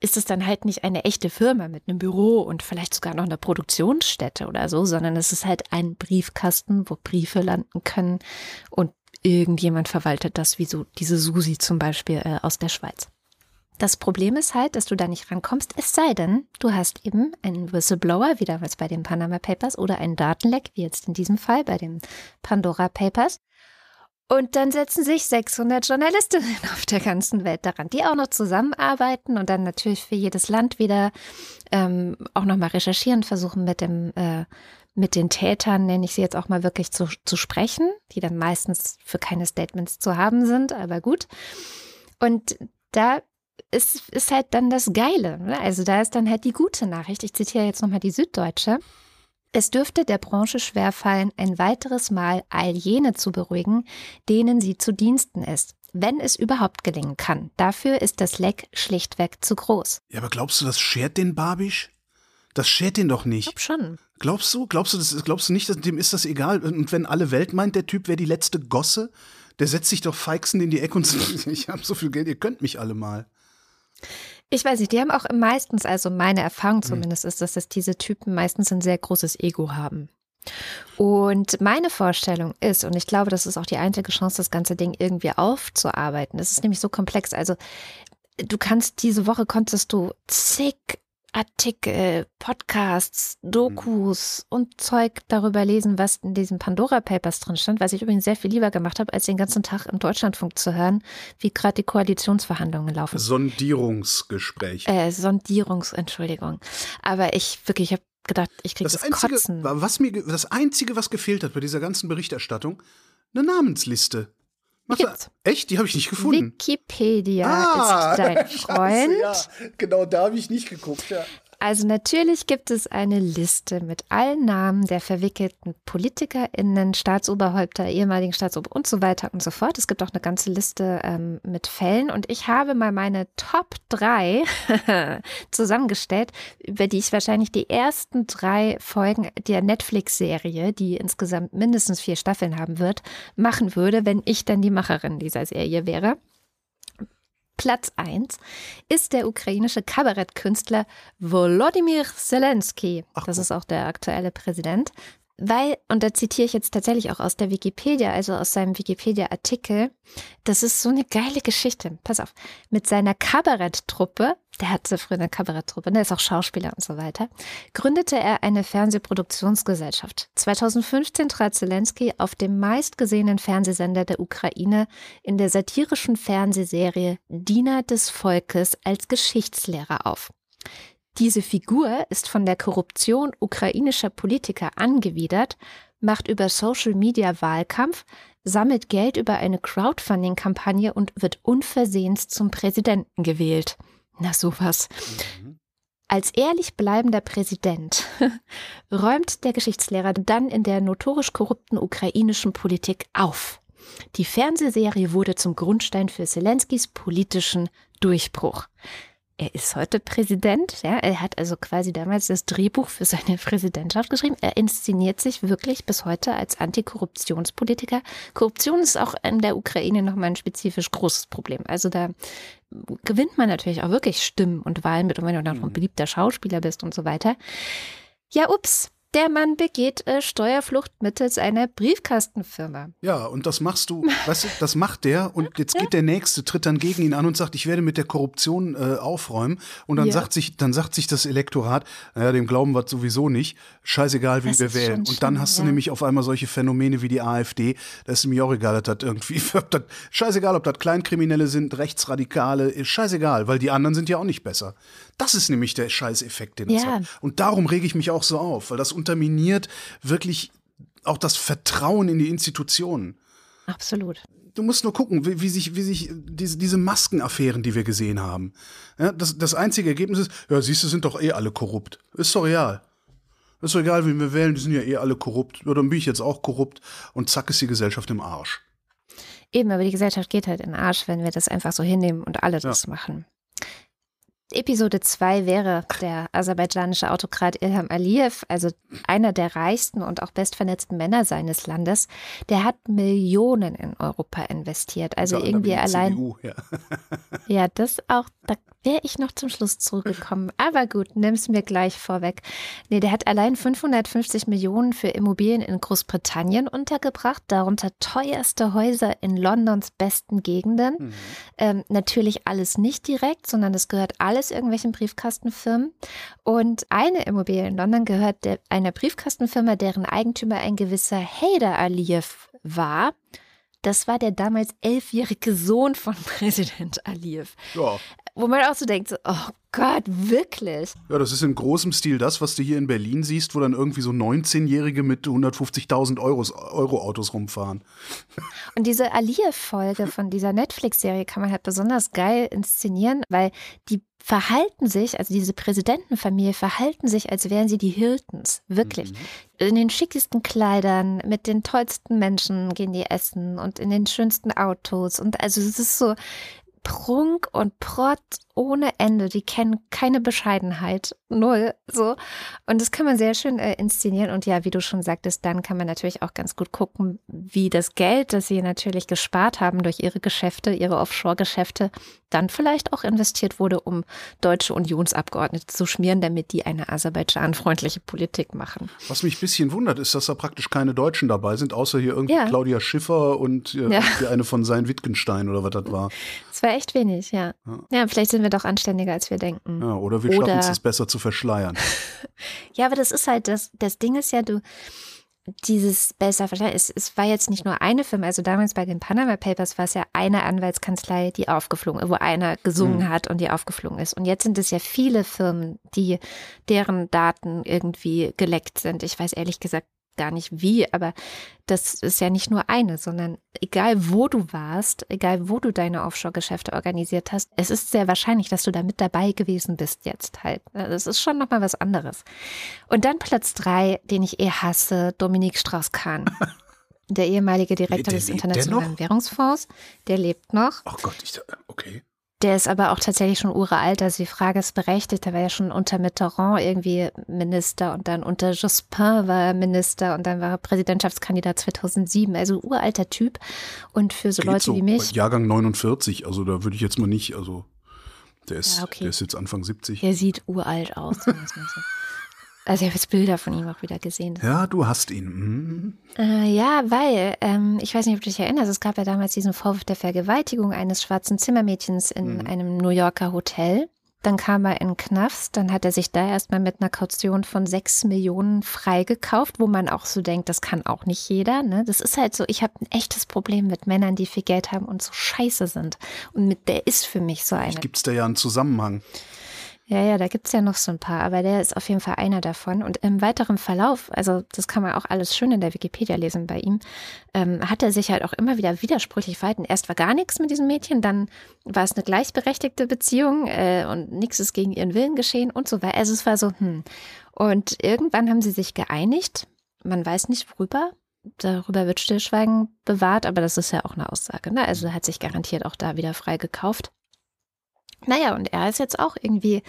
ist es dann halt nicht eine echte Firma mit einem Büro und vielleicht sogar noch einer Produktionsstätte oder so, sondern es ist halt ein Briefkasten, wo Briefe landen können und irgendjemand verwaltet das, wie so diese Susi zum Beispiel äh, aus der Schweiz. Das Problem ist halt, dass du da nicht rankommst, es sei denn, du hast eben einen Whistleblower, wie damals bei den Panama Papers, oder einen Datenleck, wie jetzt in diesem Fall bei den Pandora Papers. Und dann setzen sich 600 Journalistinnen auf der ganzen Welt daran, die auch noch zusammenarbeiten und dann natürlich für jedes Land wieder ähm, auch nochmal recherchieren, versuchen mit dem äh, mit den Tätern, nenne ich sie jetzt auch mal wirklich zu, zu sprechen, die dann meistens für keine Statements zu haben sind, aber gut. Und da ist, ist halt dann das Geile. Ne? Also da ist dann halt die gute Nachricht. Ich zitiere jetzt nochmal die Süddeutsche. Es dürfte der Branche schwerfallen, ein weiteres Mal all jene zu beruhigen, denen sie zu Diensten ist, wenn es überhaupt gelingen kann. Dafür ist das Leck schlichtweg zu groß. Ja, aber glaubst du, das schert den Babisch? Das schert den doch nicht. Ich glaub schon. Glaubst du? Glaubst du, das, glaubst du nicht, dass, dem ist das egal? Und wenn alle Welt meint, der Typ wäre die letzte Gosse, der setzt sich doch feixend in die Ecke und sagt, ich habe so viel Geld, ihr könnt mich alle mal. Ich weiß nicht, die haben auch meistens, also meine Erfahrung hm. zumindest ist, dass das diese Typen meistens ein sehr großes Ego haben. Und meine Vorstellung ist, und ich glaube, das ist auch die einzige Chance, das ganze Ding irgendwie aufzuarbeiten. Es ist nämlich so komplex. Also du kannst diese Woche konntest du zig Artikel, Podcasts, Dokus mhm. und Zeug darüber lesen, was in diesen Pandora Papers drin stand, was ich übrigens sehr viel lieber gemacht habe, als den ganzen Tag im Deutschlandfunk zu hören, wie gerade die Koalitionsverhandlungen laufen. Sondierungsgespräch. Äh, Sondierungs, Entschuldigung. Aber ich wirklich, ich habe gedacht, ich kriege das, das einzige, Kotzen. Was mir, das Einzige, was gefehlt hat bei dieser ganzen Berichterstattung, eine Namensliste. Gibt's. Echt? Die habe ich nicht gefunden. Wikipedia ah, ist dein Freund. Ja. Genau, da habe ich nicht geguckt. Ja. Also natürlich gibt es eine Liste mit allen Namen der verwickelten PolitikerInnen, Staatsoberhäupter, ehemaligen Staatsober und so weiter und so fort. Es gibt auch eine ganze Liste ähm, mit Fällen und ich habe mal meine Top 3 zusammengestellt, über die ich wahrscheinlich die ersten drei Folgen der Netflix-Serie, die insgesamt mindestens vier Staffeln haben wird, machen würde, wenn ich dann die Macherin dieser Serie wäre. Platz 1 ist der ukrainische Kabarettkünstler Volodymyr Zelensky. Ach, das ist auch der aktuelle Präsident. Weil, und da zitiere ich jetzt tatsächlich auch aus der Wikipedia, also aus seinem Wikipedia-Artikel, das ist so eine geile Geschichte. Pass auf, mit seiner Kabaretttruppe, der hatte früher eine Kabaretttruppe, der ist auch Schauspieler und so weiter, gründete er eine Fernsehproduktionsgesellschaft. 2015 trat Zelensky auf dem meistgesehenen Fernsehsender der Ukraine in der satirischen Fernsehserie Diener des Volkes als Geschichtslehrer auf. Diese Figur ist von der Korruption ukrainischer Politiker angewidert, macht über Social Media Wahlkampf, sammelt Geld über eine Crowdfunding-Kampagne und wird unversehens zum Präsidenten gewählt. Na sowas. Mhm. Als ehrlich bleibender Präsident räumt der Geschichtslehrer dann in der notorisch korrupten ukrainischen Politik auf. Die Fernsehserie wurde zum Grundstein für Zelenskys politischen Durchbruch er ist heute Präsident. Ja, er hat also quasi damals das Drehbuch für seine Präsidentschaft geschrieben. Er inszeniert sich wirklich bis heute als Antikorruptionspolitiker. Korruption ist auch in der Ukraine nochmal ein spezifisch großes Problem. Also da gewinnt man natürlich auch wirklich Stimmen und Wahlen mit, und wenn du dann ein mhm. beliebter Schauspieler bist und so weiter. Ja, ups, der Mann begeht äh, Steuerflucht mittels einer Briefkastenfirma. Ja, und das machst du, weißt du, das macht der und jetzt geht der Nächste, tritt dann gegen ihn an und sagt, ich werde mit der Korruption äh, aufräumen. Und dann ja. sagt sich, dann sagt sich das Elektorat, naja, dem glauben wir sowieso nicht, scheißegal, wie das wir wählen. Und dann hast du ja. nämlich auf einmal solche Phänomene wie die AfD, da ist mir auch egal, dass das irgendwie, das, scheißegal, ob das Kleinkriminelle sind, Rechtsradikale, ist scheißegal, weil die anderen sind ja auch nicht besser. Das ist nämlich der Scheißeffekt, den es ja. hat. Und darum rege ich mich auch so auf, weil das unterminiert wirklich auch das Vertrauen in die Institutionen. Absolut. Du musst nur gucken, wie, wie sich, wie sich diese, diese Maskenaffären, die wir gesehen haben. Ja, das, das einzige Ergebnis ist, ja, siehst du, sind doch eh alle korrupt. Ist doch real. Ist doch egal, wie wir wählen, die sind ja eh alle korrupt. Ja, dann bin ich jetzt auch korrupt und zack ist die Gesellschaft im Arsch. Eben, aber die Gesellschaft geht halt in den Arsch, wenn wir das einfach so hinnehmen und alle ja. das machen. Episode 2 wäre der aserbaidschanische Autokrat Ilham Aliyev, also einer der reichsten und auch bestvernetzten Männer seines Landes. Der hat Millionen in Europa investiert. Also irgendwie allein. CDU, ja. ja, das auch, da, wäre ich noch zum Schluss zurückgekommen. Aber gut, nimm's mir gleich vorweg. Nee, der hat allein 550 Millionen für Immobilien in Großbritannien untergebracht, darunter teuerste Häuser in Londons besten Gegenden. Mhm. Ähm, natürlich alles nicht direkt, sondern das gehört alles irgendwelchen Briefkastenfirmen. Und eine Immobilie in London gehört der, einer Briefkastenfirma, deren Eigentümer ein gewisser Haider Aliyev war. Das war der damals elfjährige Sohn von Präsident Aliyev. Ja. Wo man auch so denkt, so, oh Gott, wirklich? Ja, das ist in großem Stil das, was du hier in Berlin siehst, wo dann irgendwie so 19-Jährige mit 150.000 Euro Autos rumfahren. Und diese Aliyev-Folge von dieser Netflix-Serie kann man halt besonders geil inszenieren, weil die verhalten sich, also diese Präsidentenfamilie verhalten sich, als wären sie die Hiltons. Wirklich. Mhm. In den schickesten Kleidern, mit den tollsten Menschen gehen die essen und in den schönsten Autos. Und also es ist so Prunk und Prott ohne Ende. Die kennen keine Bescheidenheit. Null. So. Und das kann man sehr schön äh, inszenieren. Und ja, wie du schon sagtest, dann kann man natürlich auch ganz gut gucken, wie das Geld, das sie natürlich gespart haben durch ihre Geschäfte, ihre Offshore-Geschäfte, dann vielleicht auch investiert wurde, um deutsche Unionsabgeordnete zu schmieren, damit die eine Aserbaidschan-freundliche Politik machen. Was mich ein bisschen wundert, ist, dass da praktisch keine Deutschen dabei sind, außer hier irgendwie ja. Claudia Schiffer und äh, ja. eine von Sein Wittgenstein oder was das war. Es war echt wenig, ja. Ja, ja vielleicht sind wir doch anständiger, als wir denken. Ja, oder wir schaffen es besser zu verschleiern. ja, aber das ist halt, das, das Ding ist ja, du, dieses besser verschleiern, es, es war jetzt nicht nur eine Firma, also damals bei den Panama Papers war es ja eine Anwaltskanzlei, die aufgeflogen, wo einer gesungen mhm. hat und die aufgeflogen ist. Und jetzt sind es ja viele Firmen, die, deren Daten irgendwie geleckt sind. Ich weiß ehrlich gesagt gar nicht wie, aber das ist ja nicht nur eine, sondern egal wo du warst, egal wo du deine Offshore-Geschäfte organisiert hast, es ist sehr wahrscheinlich, dass du da mit dabei gewesen bist jetzt halt. Das ist schon nochmal was anderes. Und dann Platz drei, den ich eh hasse, Dominique Strauss-Kahn. Der ehemalige Direktor der des Internationalen Währungsfonds, der lebt noch. Ach Gott, ich, okay. Der ist aber auch tatsächlich schon uralt. Also die Frage ist berechtigt. Der war ja schon unter Mitterrand irgendwie Minister und dann unter Jospin war er Minister und dann war er Präsidentschaftskandidat 2007. Also uralter Typ. Und für so Geht Leute so. wie mich. Jahrgang 49. Also da würde ich jetzt mal nicht, also der ist, ja, okay. der ist jetzt Anfang 70. Der sieht uralt aus. Also ich habe jetzt Bilder von ihm auch wieder gesehen. Ja, du hast ihn. Mhm. Äh, ja, weil, ähm, ich weiß nicht, ob du dich erinnerst, es gab ja damals diesen Vorwurf der Vergewaltigung eines schwarzen Zimmermädchens in mhm. einem New Yorker Hotel. Dann kam er in Knast, dann hat er sich da erstmal mit einer Kaution von sechs Millionen freigekauft, wo man auch so denkt, das kann auch nicht jeder. Ne? Das ist halt so, ich habe ein echtes Problem mit Männern, die viel Geld haben und so scheiße sind. Und mit der ist für mich so eine. Gibt es da ja einen Zusammenhang? Ja, ja, da gibt's ja noch so ein paar, aber der ist auf jeden Fall einer davon. Und im weiteren Verlauf, also das kann man auch alles schön in der Wikipedia lesen bei ihm, ähm, hat er sich halt auch immer wieder widersprüchlich verhalten. Erst war gar nichts mit diesem Mädchen, dann war es eine gleichberechtigte Beziehung äh, und nichts ist gegen ihren Willen geschehen und so weiter. Also es war so, hm. Und irgendwann haben sie sich geeinigt. Man weiß nicht worüber. Darüber wird Stillschweigen bewahrt, aber das ist ja auch eine Aussage. Ne? Also hat sich garantiert auch da wieder frei gekauft. Naja, und er ist jetzt auch irgendwie,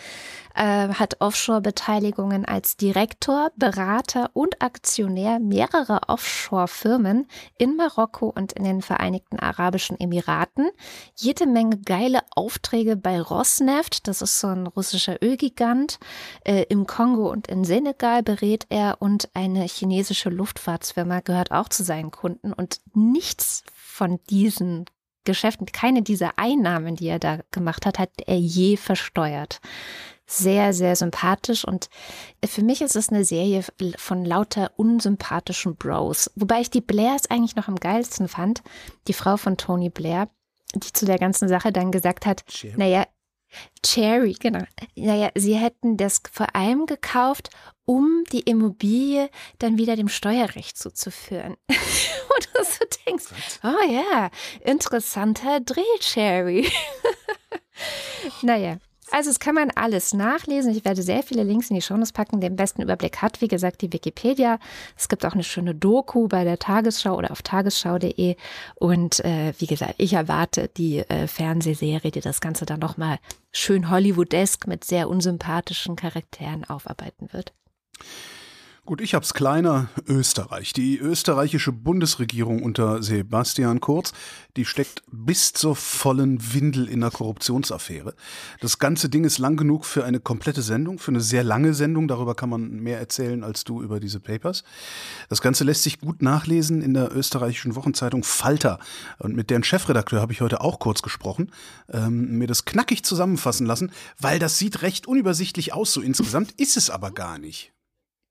äh, hat Offshore-Beteiligungen als Direktor, Berater und Aktionär mehrerer Offshore-Firmen in Marokko und in den Vereinigten Arabischen Emiraten. Jede Menge geile Aufträge bei Rosneft, das ist so ein russischer Ölgigant. Äh, Im Kongo und in Senegal berät er und eine chinesische Luftfahrtsfirma gehört auch zu seinen Kunden. Und nichts von diesen Geschäften, keine dieser Einnahmen, die er da gemacht hat, hat er je versteuert. Sehr, sehr sympathisch und für mich ist es eine Serie von lauter unsympathischen Bros. Wobei ich die Blairs eigentlich noch am geilsten fand. Die Frau von Tony Blair, die zu der ganzen Sache dann gesagt hat, Cherry. naja, Cherry, genau. Naja, sie hätten das vor allem gekauft, um die Immobilie dann wieder dem Steuerrecht zuzuführen. Und du so denkst, oh ja, interessanter Dreh, Cherry. naja, also es kann man alles nachlesen. Ich werde sehr viele Links in die Shownotes packen. Den besten Überblick hat, wie gesagt, die Wikipedia. Es gibt auch eine schöne Doku bei der Tagesschau oder auf tagesschau.de. Und äh, wie gesagt, ich erwarte die äh, Fernsehserie, die das Ganze dann nochmal schön Hollywoodesk mit sehr unsympathischen Charakteren aufarbeiten wird. Gut, ich hab's kleiner. Österreich. Die österreichische Bundesregierung unter Sebastian Kurz, die steckt bis zur vollen Windel in der Korruptionsaffäre. Das ganze Ding ist lang genug für eine komplette Sendung, für eine sehr lange Sendung. Darüber kann man mehr erzählen als du über diese Papers. Das Ganze lässt sich gut nachlesen in der österreichischen Wochenzeitung Falter. Und mit deren Chefredakteur habe ich heute auch kurz gesprochen, ähm, mir das knackig zusammenfassen lassen, weil das sieht recht unübersichtlich aus so insgesamt, ist es aber gar nicht.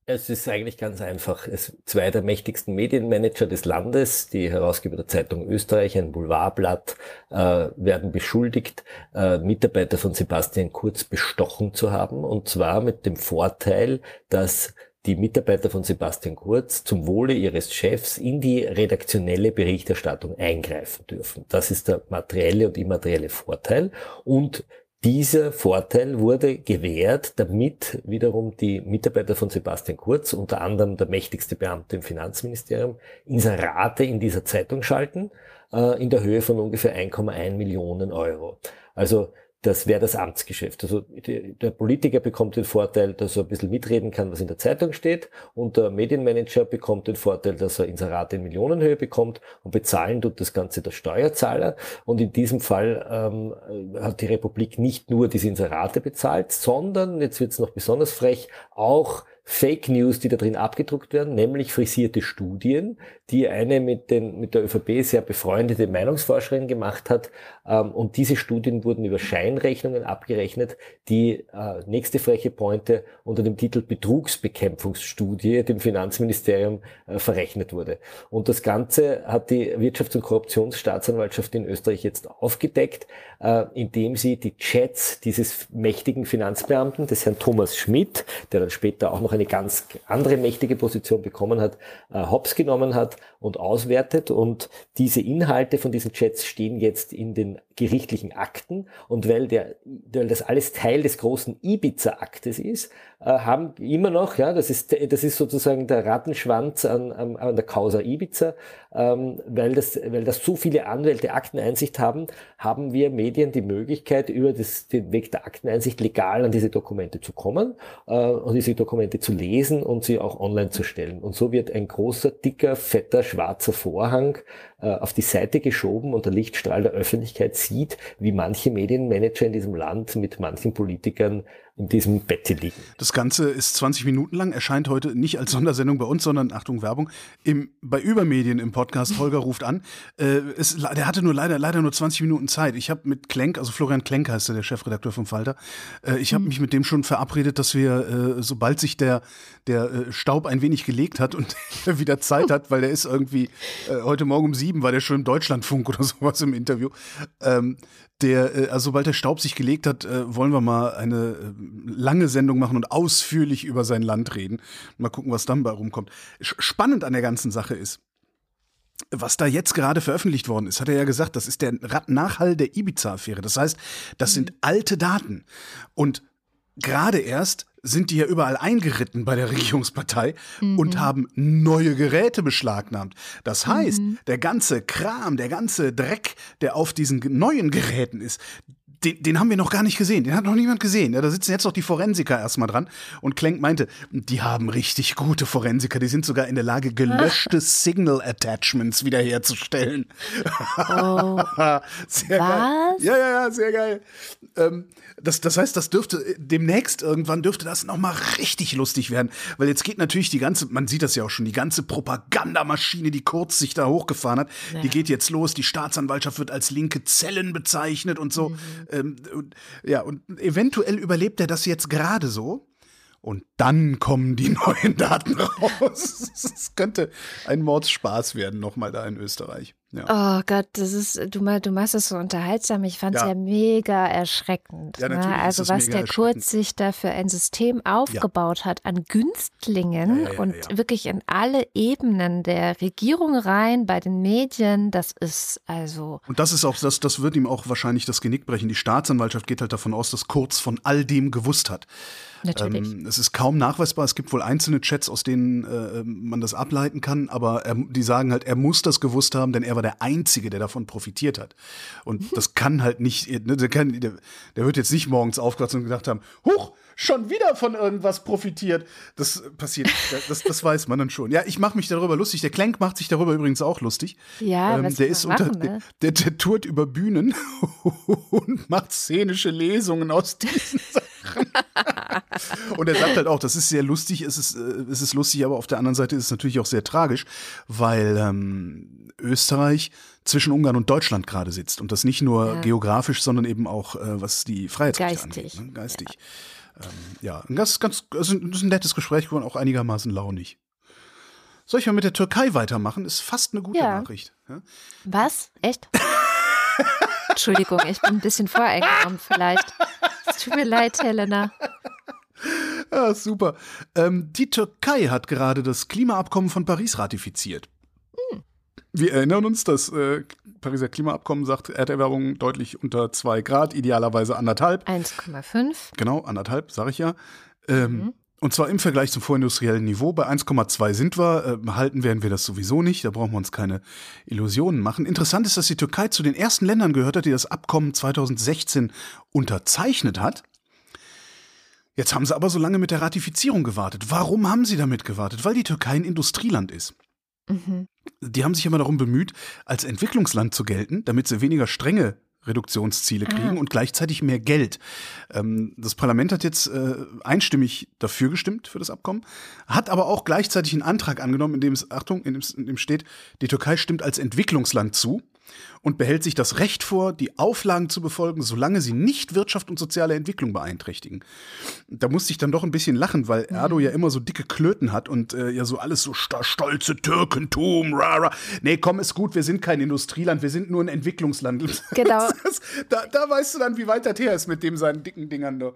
Es ist eigentlich ganz einfach. Es, zwei der mächtigsten Medienmanager des Landes, die Herausgeber der Zeitung Österreich, ein Boulevardblatt, äh, werden beschuldigt, äh, Mitarbeiter von Sebastian Kurz bestochen zu haben. Und zwar mit dem Vorteil, dass die Mitarbeiter von Sebastian Kurz zum Wohle ihres Chefs in die redaktionelle Berichterstattung eingreifen dürfen. Das ist der materielle und immaterielle Vorteil. Und dieser Vorteil wurde gewährt, damit wiederum die Mitarbeiter von Sebastian Kurz, unter anderem der mächtigste Beamte im Finanzministerium, Inserate in dieser Zeitung schalten, äh, in der Höhe von ungefähr 1,1 Millionen Euro. Also das wäre das Amtsgeschäft. Also der Politiker bekommt den Vorteil, dass er ein bisschen mitreden kann, was in der Zeitung steht, und der Medienmanager bekommt den Vorteil, dass er Inserate in Millionenhöhe bekommt und bezahlen tut das Ganze der Steuerzahler. Und in diesem Fall ähm, hat die Republik nicht nur diese Inserate bezahlt, sondern, jetzt wird es noch besonders frech, auch Fake News, die da drin abgedruckt werden, nämlich frisierte Studien, die eine mit, den, mit der ÖVP sehr befreundete Meinungsforscherin gemacht hat. Ähm, und diese Studien wurden über Scheinrechnungen abgerechnet, die äh, nächste freche Pointe unter dem Titel Betrugsbekämpfungsstudie dem Finanzministerium äh, verrechnet wurde. Und das Ganze hat die Wirtschafts- und Korruptionsstaatsanwaltschaft in Österreich jetzt aufgedeckt, äh, indem sie die Chats dieses mächtigen Finanzbeamten, des Herrn Thomas Schmidt, der dann später auch noch eine ganz andere mächtige Position bekommen hat, hops genommen hat und auswertet. Und diese Inhalte von diesen Chats stehen jetzt in den gerichtlichen Akten. Und weil, der, weil das alles Teil des großen Ibiza-Aktes ist, äh, haben immer noch, ja, das ist, das ist sozusagen der Rattenschwanz an, an, an der Causa Ibiza, ähm, weil, das, weil das so viele Anwälte Akteneinsicht haben, haben wir Medien die Möglichkeit, über das, den Weg der Akteneinsicht legal an diese Dokumente zu kommen äh, und diese Dokumente zu lesen und sie auch online zu stellen. Und so wird ein großer, dicker, fetter, schwarzer Vorhang auf die Seite geschoben und der Lichtstrahl der Öffentlichkeit sieht, wie manche Medienmanager in diesem Land mit manchen Politikern in diesem Bett liegen. Das Ganze ist 20 Minuten lang, erscheint heute nicht als Sondersendung bei uns, sondern, Achtung, Werbung, im, bei Übermedien im Podcast. Holger ruft an. Äh, es, der hatte nur leider, leider nur 20 Minuten Zeit. Ich habe mit Klenk, also Florian Klenk heißt er, der Chefredakteur vom Falter, äh, ich habe mhm. mich mit dem schon verabredet, dass wir, äh, sobald sich der, der äh, Staub ein wenig gelegt hat und er wieder Zeit hat, weil der ist irgendwie, äh, heute Morgen um sieben war der schon im Deutschlandfunk oder sowas im Interview, ähm, der, äh, also sobald der Staub sich gelegt hat, wollen wir mal eine lange Sendung machen und ausführlich über sein Land reden. Mal gucken, was dann bei rumkommt. Spannend an der ganzen Sache ist, was da jetzt gerade veröffentlicht worden ist, hat er ja gesagt, das ist der Nachhall der Ibiza-Affäre. Das heißt, das sind mhm. alte Daten. Und gerade erst sind die ja überall eingeritten bei der Regierungspartei mhm. und haben neue Geräte beschlagnahmt. Das heißt, mhm. der ganze Kram, der ganze Dreck, der auf diesen neuen Geräten ist, den, den haben wir noch gar nicht gesehen. Den hat noch niemand gesehen. Ja, da sitzen jetzt noch die Forensiker erstmal dran. Und Klenk meinte, die haben richtig gute Forensiker. Die sind sogar in der Lage, gelöschte Signal Attachments wiederherzustellen. Oh. sehr Was? geil. Ja, ja, ja, sehr geil. Ähm, das, das heißt, das dürfte demnächst irgendwann dürfte das noch mal richtig lustig werden, weil jetzt geht natürlich die ganze, man sieht das ja auch schon, die ganze Propagandamaschine, die Kurz sich da hochgefahren hat, ja. die geht jetzt los. Die Staatsanwaltschaft wird als linke Zellen bezeichnet und so. Mhm. Ähm, und, ja, und eventuell überlebt er das jetzt gerade so. Und dann kommen die neuen Daten raus. Es könnte ein Mordsspaß werden, nochmal da in Österreich. Ja. Oh Gott, das ist, du, du machst es so unterhaltsam. Ich fand es ja. ja. mega erschreckend. Ja, ne? Also was der Kurz sich da für ein System aufgebaut hat an Günstlingen und wirklich in alle Ebenen der Regierung rein, bei den Medien, das ist also. Und das ist auch, das, das wird ihm auch wahrscheinlich das Genick brechen. Die Staatsanwaltschaft geht halt davon aus, dass Kurz von all dem gewusst hat. Natürlich. Ähm, es ist kaum nachweisbar. Es gibt wohl einzelne Chats, aus denen äh, man das ableiten kann, aber er, die sagen halt, er muss das gewusst haben, denn er war der Einzige, der davon profitiert hat. Und das kann halt nicht, ne, der, kann, der, der wird jetzt nicht morgens aufgewacht und gedacht haben, huch, schon wieder von irgendwas profitiert. Das passiert, das, das weiß man dann schon. Ja, ich mache mich darüber lustig. Der Klenk macht sich darüber übrigens auch lustig. Ja, ähm, was der ist man unter, machen, ne? der, der tourt über Bühnen und macht szenische Lesungen aus diesen Sachen. und er sagt halt auch, das ist sehr lustig, es ist, äh, es ist lustig, aber auf der anderen Seite ist es natürlich auch sehr tragisch, weil ähm, Österreich zwischen Ungarn und Deutschland gerade sitzt und das nicht nur Ja. geografisch, sondern eben auch, äh, was die Freiheitsrechte Geistig. angeht. Ne? Geistig. Ähm, ja, ein ganz, ganz, also das ist ein nettes Gespräch geworden, auch einigermaßen launig. Soll ich mal mit der Türkei weitermachen? Ist fast eine gute Ja. Nachricht. Ja? Was? Echt? Entschuldigung, ich bin ein bisschen voreingenommen vielleicht. Es tut mir leid, Helena. Ja, super. Ähm, die Türkei hat gerade das Klimaabkommen von Paris ratifiziert. Wir erinnern uns, das äh, Pariser Klimaabkommen sagt Erderwärmung deutlich unter zwei Grad, idealerweise anderthalb. 1,5. Genau, anderthalb, sage ich ja. Ähm, Und zwar im Vergleich zum vorindustriellen Niveau. Bei 1,2 sind wir, äh, halten werden wir das sowieso nicht. Da brauchen wir uns keine Illusionen machen. Interessant ist, dass die Türkei zu den ersten Ländern gehört hat, die das Abkommen 2016 unterzeichnet hat. Jetzt haben sie aber so lange mit der Ratifizierung gewartet. Warum haben sie damit gewartet? Weil die Türkei ein Industrieland ist. Mhm. Die haben sich immer darum bemüht, als Entwicklungsland zu gelten, damit sie weniger strenge Reduktionsziele kriegen Ah. und gleichzeitig mehr Geld. Ähm, das Parlament hat jetzt äh, einstimmig dafür gestimmt für das Abkommen, hat aber auch gleichzeitig einen Antrag angenommen, in dem es, Achtung, in dem, in dem steht, die Türkei stimmt als Entwicklungsland zu und behält sich das Recht vor, die Auflagen zu befolgen, solange sie nicht Wirtschaft und soziale Entwicklung beeinträchtigen. Da musste ich dann doch ein bisschen lachen, weil Erdo ja immer so dicke Klöten hat und äh, ja so alles so sto stolze Türkentum, rara. Nee, komm, ist gut, wir sind kein Industrieland, wir sind nur ein Entwicklungsland. Genau. Das, da, da weißt du dann, wie weit das her ist mit dem seinen dicken Dingern da.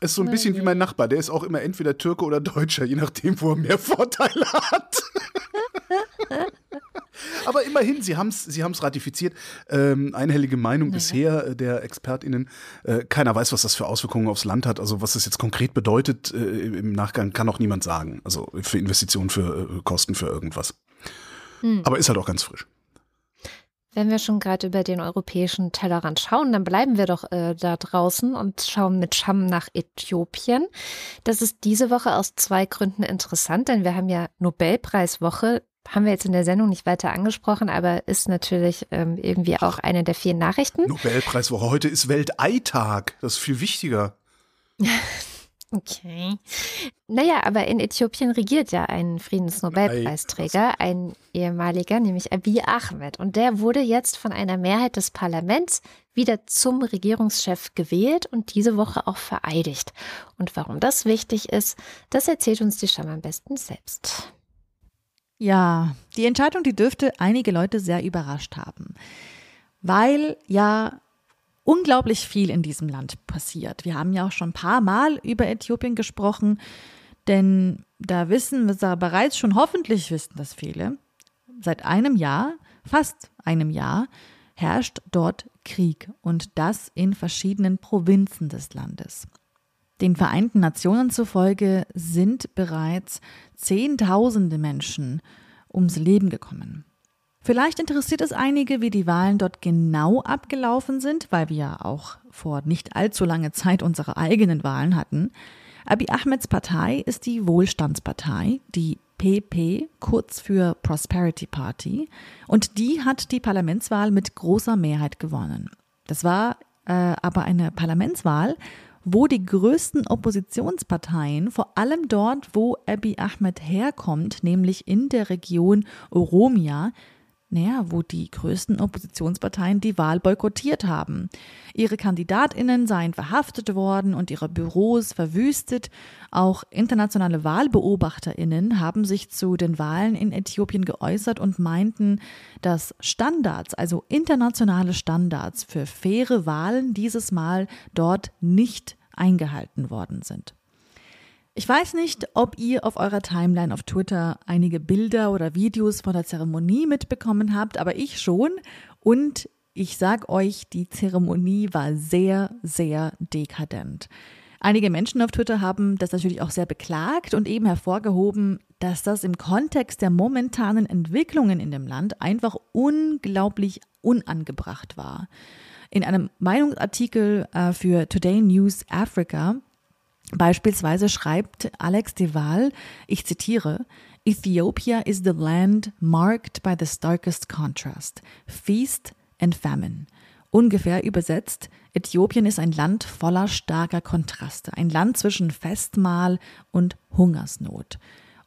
Ist so ein bisschen wie mein Nachbar, der ist auch immer entweder Türke oder Deutscher, je nachdem, wo er mehr Vorteile hat. Aber immerhin, sie haben es sie haben's ratifiziert. Ähm, einhellige Meinung bisher äh, der ExpertInnen. Äh, keiner weiß, was das für Auswirkungen aufs Land hat. Also was das jetzt konkret bedeutet äh, im Nachgang, kann auch niemand sagen. Also für Investitionen, für äh, Kosten, für irgendwas. Aber ist halt auch ganz frisch. Wenn wir schon gerade über den europäischen Tellerrand schauen, dann bleiben wir doch äh, da draußen und schauen mit Scham nach Äthiopien. Das ist diese Woche aus zwei Gründen interessant, denn wir haben ja Nobelpreiswoche. Haben wir jetzt in der Sendung nicht weiter angesprochen, aber ist natürlich ähm, irgendwie auch eine der vielen Nachrichten. Nobelpreiswoche. Heute ist Welteitag. Das ist viel wichtiger. Okay. Naja, aber in Äthiopien regiert ja ein Friedensnobelpreisträger, ein ehemaliger, nämlich Abiy Ahmed. Und der wurde jetzt von einer Mehrheit des Parlaments wieder zum Regierungschef gewählt und diese Woche auch vereidigt. Und warum das wichtig ist, das erzählt uns die Scham am besten selbst. Ja, die Entscheidung, die dürfte einige Leute sehr überrascht haben, weil ja unglaublich viel in diesem Land passiert. Wir haben ja auch schon ein paar Mal über Äthiopien gesprochen, denn da wissen wir bereits schon, hoffentlich wissen das viele, seit einem Jahr, fast einem Jahr, herrscht dort Krieg und das in verschiedenen Provinzen des Landes. Den Vereinten Nationen zufolge sind bereits Zehntausende Menschen ums Leben gekommen. Vielleicht interessiert es einige, wie die Wahlen dort genau abgelaufen sind, weil wir ja auch vor nicht allzu langer Zeit unsere eigenen Wahlen hatten. Abiy Ahmeds Partei ist die Wohlstandspartei, die PP, kurz für Prosperity Party, und die hat die Parlamentswahl mit großer Mehrheit gewonnen. Das war äh, aber eine Parlamentswahl, wo die größten Oppositionsparteien, vor allem dort, wo Abiy Ahmed herkommt, nämlich in der Region Oromia, naja, wo die größten Oppositionsparteien die Wahl boykottiert haben. Ihre Kandidatinnen seien verhaftet worden und ihre Büros verwüstet. Auch internationale Wahlbeobachterinnen haben sich zu den Wahlen in Äthiopien geäußert und meinten, dass Standards, also internationale Standards für faire Wahlen dieses Mal dort nicht eingehalten worden sind. Ich weiß nicht, ob ihr auf eurer Timeline auf Twitter einige Bilder oder Videos von der Zeremonie mitbekommen habt, aber ich schon. Und ich sag euch, die Zeremonie war sehr, sehr dekadent. Einige Menschen auf Twitter haben das natürlich auch sehr beklagt und eben hervorgehoben, dass das im Kontext der momentanen Entwicklungen in dem Land einfach unglaublich unangebracht war. In einem Meinungsartikel äh, für Today News Africa beispielsweise schreibt Alex Deval, ich zitiere, Ethiopia is the land marked by the starkest contrast, feast and famine. Ungefähr übersetzt, Äthiopien ist ein Land voller starker Kontraste, ein Land zwischen Festmahl und Hungersnot.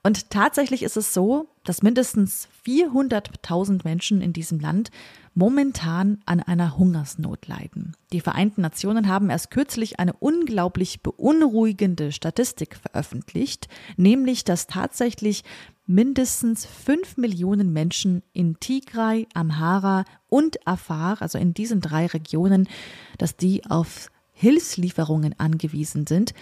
Und tatsächlich ist es so, dass mindestens 400.000 Menschen in diesem Land momentan an einer Hungersnot leiden. Die Vereinten Nationen haben erst kürzlich eine unglaublich beunruhigende Statistik veröffentlicht, nämlich dass tatsächlich mindestens fünf Millionen Menschen in Tigray, Amhara und Afar, also in diesen drei Regionen, dass die auf Hilfslieferungen angewiesen sind.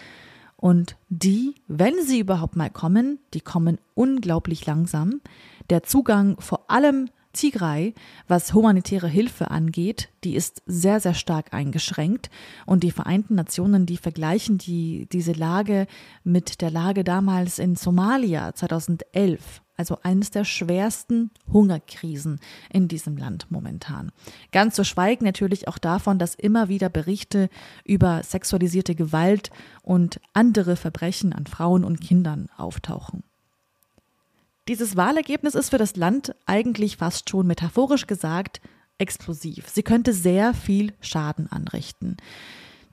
Und die, wenn sie überhaupt mal kommen, die kommen unglaublich langsam. Der Zugang vor allem Tigray, was humanitäre Hilfe angeht, die ist sehr, sehr stark eingeschränkt. Und die Vereinten Nationen, die vergleichen die, diese Lage mit der Lage damals in Somalia 2011 also eines der schwersten Hungerkrisen in diesem Land momentan. Ganz zu schweigen natürlich auch davon, dass immer wieder Berichte über sexualisierte Gewalt und andere Verbrechen an Frauen und Kindern auftauchen. Dieses Wahlergebnis ist für das Land eigentlich fast schon metaphorisch gesagt explosiv. Sie könnte sehr viel Schaden anrichten.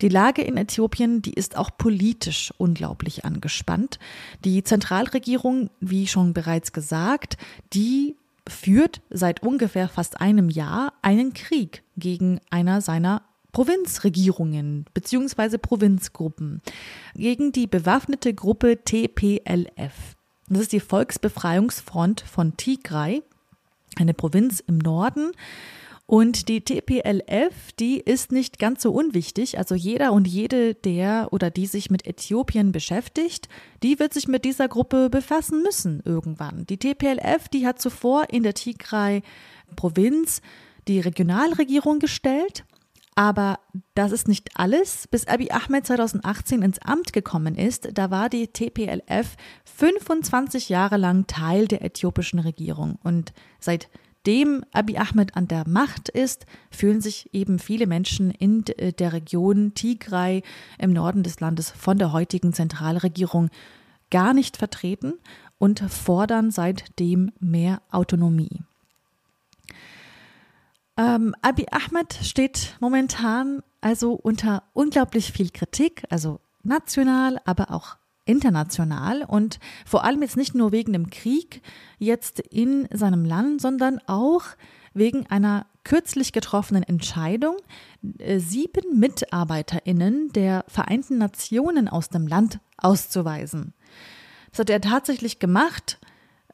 Die Lage in Äthiopien, die ist auch politisch unglaublich angespannt. Die Zentralregierung, wie schon bereits gesagt, die führt seit ungefähr fast einem Jahr einen Krieg gegen einer seiner Provinzregierungen bzw. Provinzgruppen, gegen die bewaffnete Gruppe TPLF. Das ist die Volksbefreiungsfront von Tigray, eine Provinz im Norden. Und die TPLF, die ist nicht ganz so unwichtig. Also jeder und jede, der oder die sich mit Äthiopien beschäftigt, die wird sich mit dieser Gruppe befassen müssen irgendwann. Die TPLF, die hat zuvor in der Tigray-Provinz die Regionalregierung gestellt aber das ist nicht alles. Bis Abiy Ahmed 2018 ins Amt gekommen ist, da war die TPLF 25 Jahre lang Teil der äthiopischen Regierung. Und seitdem Abiy Ahmed an der Macht ist, fühlen sich eben viele Menschen in der Region Tigray im Norden des Landes von der heutigen Zentralregierung gar nicht vertreten und fordern seitdem mehr Autonomie. Ähm, Abi Ahmed steht momentan also unter unglaublich viel Kritik, also national, aber auch international und vor allem jetzt nicht nur wegen dem Krieg jetzt in seinem Land, sondern auch wegen einer kürzlich getroffenen Entscheidung, äh, sieben MitarbeiterInnen der Vereinten Nationen aus dem Land auszuweisen. Das hat er tatsächlich gemacht,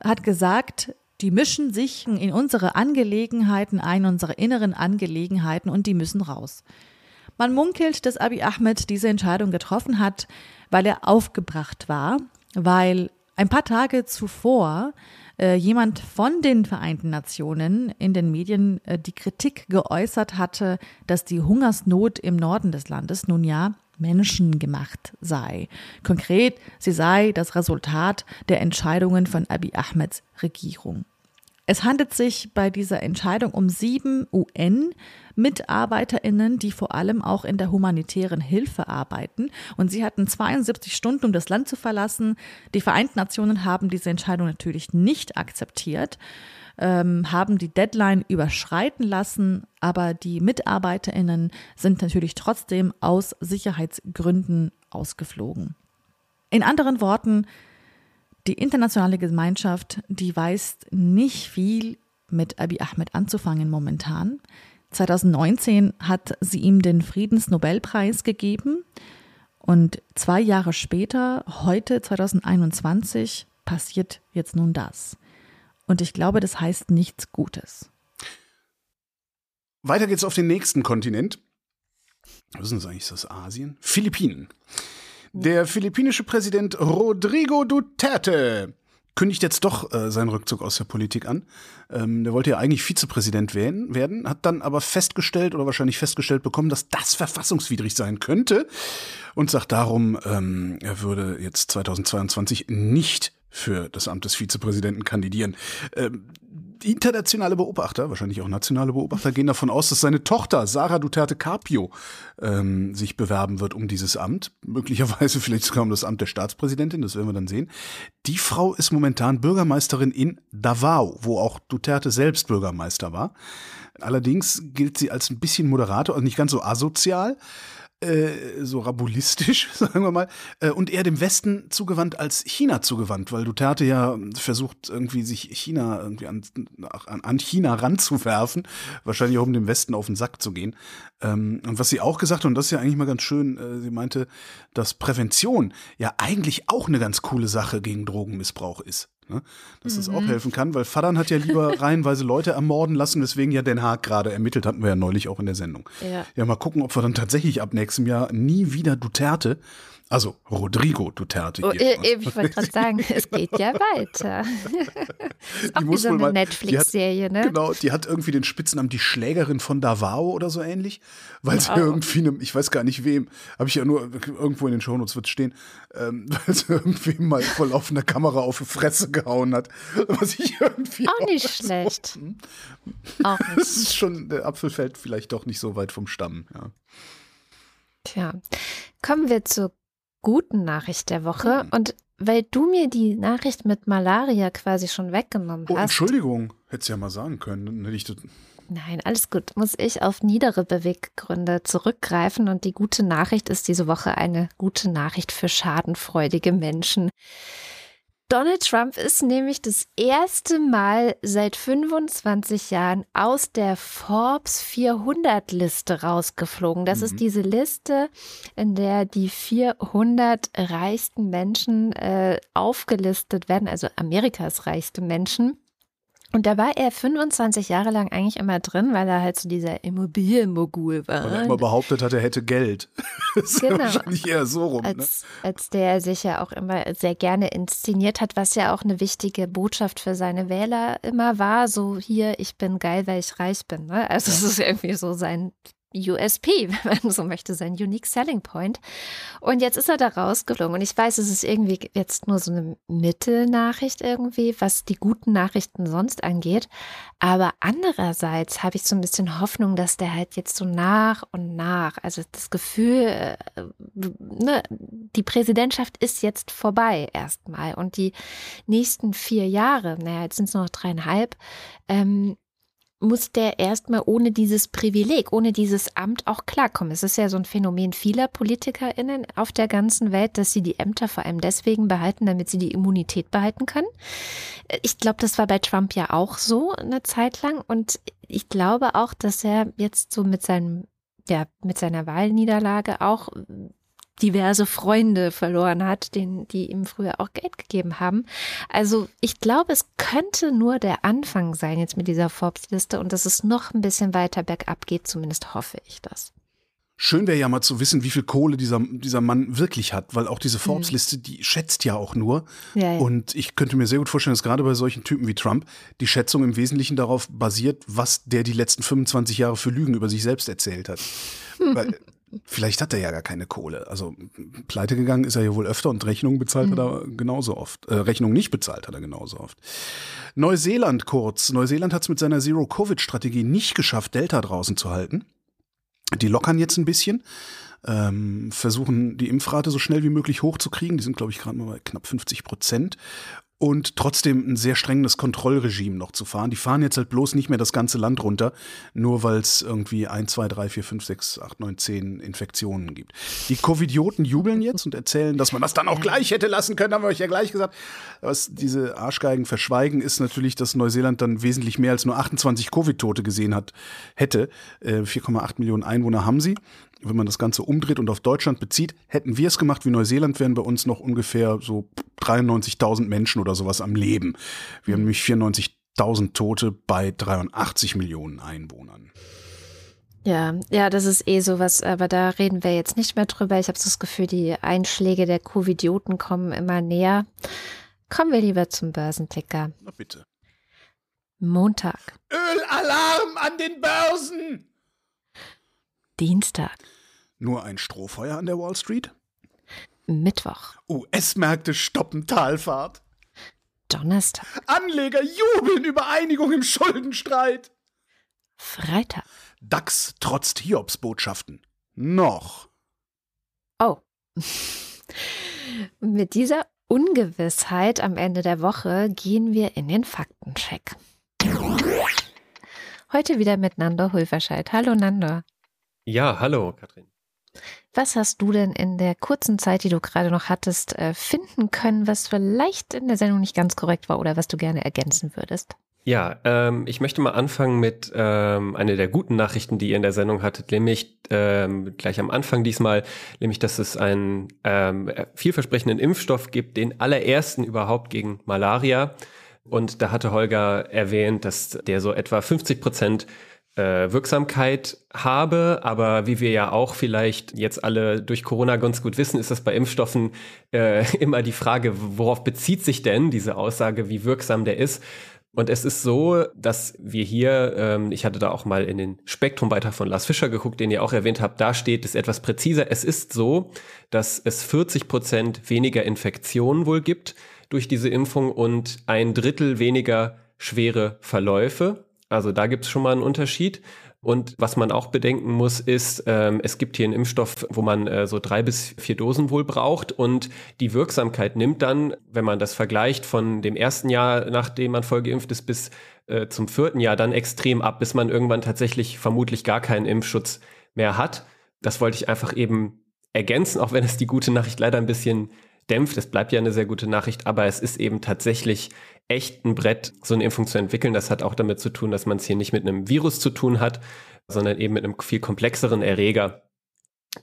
hat gesagt, die mischen sich in unsere Angelegenheiten ein, unsere inneren Angelegenheiten und die müssen raus. Man munkelt, dass Abiy Ahmed diese Entscheidung getroffen hat, weil er aufgebracht war, weil ein paar Tage zuvor äh, jemand von den Vereinten Nationen in den Medien äh, die Kritik geäußert hatte, dass die Hungersnot im Norden des Landes nun ja menschengemacht sei. Konkret, sie sei das Resultat der Entscheidungen von Abiy Ahmeds Regierung. Es handelt sich bei dieser Entscheidung um sieben UN-MitarbeiterInnen, die vor allem auch in der humanitären Hilfe arbeiten. Und sie hatten 72 Stunden, um das Land zu verlassen. Die Vereinten Nationen haben diese Entscheidung natürlich nicht akzeptiert ähm, haben die Deadline überschreiten lassen, aber die MitarbeiterInnen sind natürlich trotzdem aus Sicherheitsgründen ausgeflogen. In anderen Worten, die internationale Gemeinschaft, die weiß nicht viel mit Abiy Ahmed anzufangen momentan. 2019 hat sie ihm den Friedensnobelpreis gegeben und zwei Jahre später, heute 2021, passiert jetzt nun das. Und ich glaube, das heißt nichts Gutes. Weiter geht's auf den nächsten Kontinent. Was ist das eigentlich? Ist das Asien? Philippinen. Der philippinische Präsident Rodrigo Duterte kündigt jetzt doch äh, seinen Rückzug aus der Politik an. Ähm, der wollte ja eigentlich Vizepräsident werden, werden, hat dann aber festgestellt oder wahrscheinlich festgestellt bekommen, dass das verfassungswidrig sein könnte und sagt darum, ähm, er würde jetzt 2022 nicht für das Amt des Vizepräsidenten kandidieren. Ähm, internationale Beobachter, wahrscheinlich auch nationale Beobachter, gehen davon aus, dass seine Tochter Sarah Duterte Carpio ähm, sich bewerben wird um dieses Amt. Möglicherweise vielleicht sogar um das Amt der Staatspräsidentin, das werden wir dann sehen. Die Frau ist momentan Bürgermeisterin in Davao, wo auch Duterte selbst Bürgermeister war. Allerdings gilt sie als ein bisschen Moderator, also nicht ganz so asozial äh, so rabulistisch, sagen wir mal, äh, und eher dem Westen zugewandt als China zugewandt, weil Duterte ja versucht, irgendwie sich China irgendwie an, an, an China ranzuwerfen, wahrscheinlich auch um dem Westen auf den Sack zu gehen. Ähm, und was sie auch gesagt hat, und das ist ja eigentlich mal ganz schön, äh, sie meinte, dass Prävention ja eigentlich auch eine ganz coole Sache gegen Drogenmissbrauch ist. Ne? Dass das auch mhm. helfen kann, weil Fadern hat ja lieber reihenweise Leute ermorden lassen, weswegen ja Den Haag gerade ermittelt, hatten wir ja neulich auch in der Sendung. Ja. ja, mal gucken, ob wir dann tatsächlich ab nächstem Jahr nie wieder Duterte also Rodrigo Duterte. Oh, hier. E, ich wollte gerade sagen, es geht ja weiter. ist auch die wie so eine Netflix-Serie, ne? Genau, die hat irgendwie den Spitznamen die Schlägerin von Davao oder so ähnlich, weil wow. sie irgendwie einem, ich weiß gar nicht wem, habe ich ja nur irgendwo in den Shownotes wird stehen, ähm, weil sie irgendwie mal vor laufender Kamera auf die Fresse gehauen hat. Was ich irgendwie auch nicht schlecht. So, hm? auch nicht. Das ist schon, der Apfel fällt vielleicht doch nicht so weit vom Stamm, ja. Tja, kommen wir zu guten Nachricht der Woche. Mhm. Und weil du mir die Nachricht mit Malaria quasi schon weggenommen oh, hast. Entschuldigung, hättest ja mal sagen können. Hätte ich das Nein, alles gut. Muss ich auf niedere Beweggründe zurückgreifen. Und die gute Nachricht ist diese Woche eine gute Nachricht für schadenfreudige Menschen. Donald Trump ist nämlich das erste Mal seit 25 Jahren aus der Forbes 400 Liste rausgeflogen. Das mhm. ist diese Liste, in der die 400 reichsten Menschen äh, aufgelistet werden, also Amerikas reichste Menschen. Und da war er 25 Jahre lang eigentlich immer drin, weil er halt so dieser Immobilienmogul war. Weil er immer behauptet hat, er hätte Geld. das ist genau. wahrscheinlich eher so rum. Ne? Als, ne? als der sich ja auch immer sehr gerne inszeniert hat, was ja auch eine wichtige Botschaft für seine Wähler immer war. So hier, ich bin geil, weil ich reich bin. Ne? Also es ist irgendwie so sein USP, wenn man so möchte, sein Unique Selling Point. Und jetzt ist er da rausgeflogen. Und ich weiß, es ist irgendwie jetzt nur so eine Mittelnachricht irgendwie, was die guten Nachrichten sonst angeht. Aber andererseits habe ich so ein bisschen Hoffnung, dass der halt jetzt so nach und nach, also das Gefühl, äh, ne, die Präsidentschaft ist jetzt vorbei erstmal. Und die nächsten vier Jahre, naja, jetzt sind es noch dreieinhalb, ähm, muss der erstmal ohne dieses Privileg, ohne dieses Amt auch klarkommen. Es ist ja so ein Phänomen vieler PolitikerInnen auf der ganzen Welt, dass sie die Ämter vor allem deswegen behalten, damit sie die Immunität behalten können. Ich glaube, das war bei Trump ja auch so eine Zeit lang und ich glaube auch, dass er jetzt so mit seinem ja, mit seiner Wahlniederlage auch diverse Freunde verloren hat, den, die ihm früher auch Geld gegeben haben. Also ich glaube, es könnte nur der Anfang sein jetzt mit dieser Forbes-Liste und dass es noch ein bisschen weiter bergab geht, zumindest hoffe ich das. Schön wäre ja mal zu wissen, wie viel Kohle dieser, dieser Mann wirklich hat, weil auch diese Forbes-Liste, die schätzt ja auch nur. Ja, ja. Und ich könnte mir sehr gut vorstellen, dass gerade bei solchen Typen wie Trump die Schätzung im Wesentlichen darauf basiert, was der die letzten 25 Jahre für Lügen über sich selbst erzählt hat. weil Vielleicht hat er ja gar keine Kohle. Also pleite gegangen ist er ja wohl öfter und Rechnungen bezahlt mhm. hat er genauso oft. Äh, Rechnungen nicht bezahlt hat er genauso oft. Neuseeland kurz. Neuseeland hat es mit seiner Zero-Covid-Strategie nicht geschafft, Delta draußen zu halten. Die lockern jetzt ein bisschen, ähm, versuchen die Impfrate so schnell wie möglich hochzukriegen. Die sind, glaube ich, gerade mal bei knapp 50 Prozent und trotzdem ein sehr strenges Kontrollregime noch zu fahren. Die fahren jetzt halt bloß nicht mehr das ganze Land runter, nur weil es irgendwie 1, 2, 3, 4, 5, 6, 8, 9, 10 Infektionen gibt. Die Covidioten jubeln jetzt und erzählen, dass man das dann auch gleich hätte lassen können, haben wir euch ja gleich gesagt. Was diese Arschgeigen verschweigen, ist natürlich, dass Neuseeland dann wesentlich mehr als nur 28 Covid-Tote gesehen hat, hätte. 4,8 äh, Millionen Einwohner haben sie wenn man das Ganze umdreht und auf Deutschland bezieht, hätten wir es gemacht wie Neuseeland, wären bei uns noch ungefähr so 93.000 Menschen oder sowas am Leben. Wir haben nämlich 94.000 Tote bei 83 Millionen Einwohnern. Ja, ja, das ist eh sowas, aber da reden wir jetzt nicht mehr drüber. Ich habe das Gefühl, die Einschläge der Covidioten kommen immer näher. Kommen wir lieber zum Börsenticker. Na bitte. Montag, Ölalarm an den Börsen! Dienstag, Nur ein Strohfeuer an der Wall Street? Mittwoch, US-Märkte stoppen Talfahrt. Donnerstag, Anleger jubeln über Einigung im Schuldenstreit. Freitag. DAX trotzt Hiobsbotschaften. Noch. Oh. Mit dieser Ungewissheit am Ende der Woche gehen wir in den Faktencheck. Heute wieder mit Nando Hulverscheid. Hallo Nando. Ja, hallo, Katrin. Was hast du denn in der kurzen Zeit, die du gerade noch hattest, äh, finden können, was vielleicht in der Sendung nicht ganz korrekt war oder was du gerne ergänzen würdest? Ja, ähm, ich möchte mal anfangen mit ähm, einer der guten Nachrichten, die ihr in der Sendung hattet, nämlich ähm, gleich am Anfang diesmal, nämlich, dass es einen ähm, vielversprechenden Impfstoff gibt, den allerersten überhaupt gegen Malaria. Und da hatte Holger erwähnt, dass der so etwa 50 Prozent Wirksamkeit habe, aber wie wir ja auch vielleicht jetzt alle durch Corona ganz gut wissen, ist das bei Impfstoffen äh, immer die Frage, worauf bezieht sich denn diese Aussage, wie wirksam der ist? Und es ist so, dass wir hier, ähm, ich hatte da auch mal in den Spektrumbeitrag von Lars Fischer geguckt, den ihr auch erwähnt habt, da steht es etwas präziser. Es ist so, dass es 40 Prozent weniger Infektionen wohl gibt durch diese Impfung und ein Drittel weniger schwere Verläufe. Also da gibt es schon mal einen Unterschied. Und was man auch bedenken muss, ist, ähm, es gibt hier einen Impfstoff, wo man äh, so drei bis vier Dosen wohl braucht und die Wirksamkeit nimmt dann, wenn man das vergleicht von dem ersten Jahr, nachdem man voll geimpft ist, bis äh, zum vierten Jahr dann extrem ab, bis man irgendwann tatsächlich vermutlich gar keinen Impfschutz mehr hat. Das wollte ich einfach eben ergänzen, auch wenn es die gute Nachricht leider ein bisschen dämpft. Es bleibt ja eine sehr gute Nachricht, aber es ist eben tatsächlich echt ein Brett, so eine Impfung zu entwickeln. Das hat auch damit zu tun, dass man es hier nicht mit einem Virus zu tun hat, sondern eben mit einem viel komplexeren Erreger.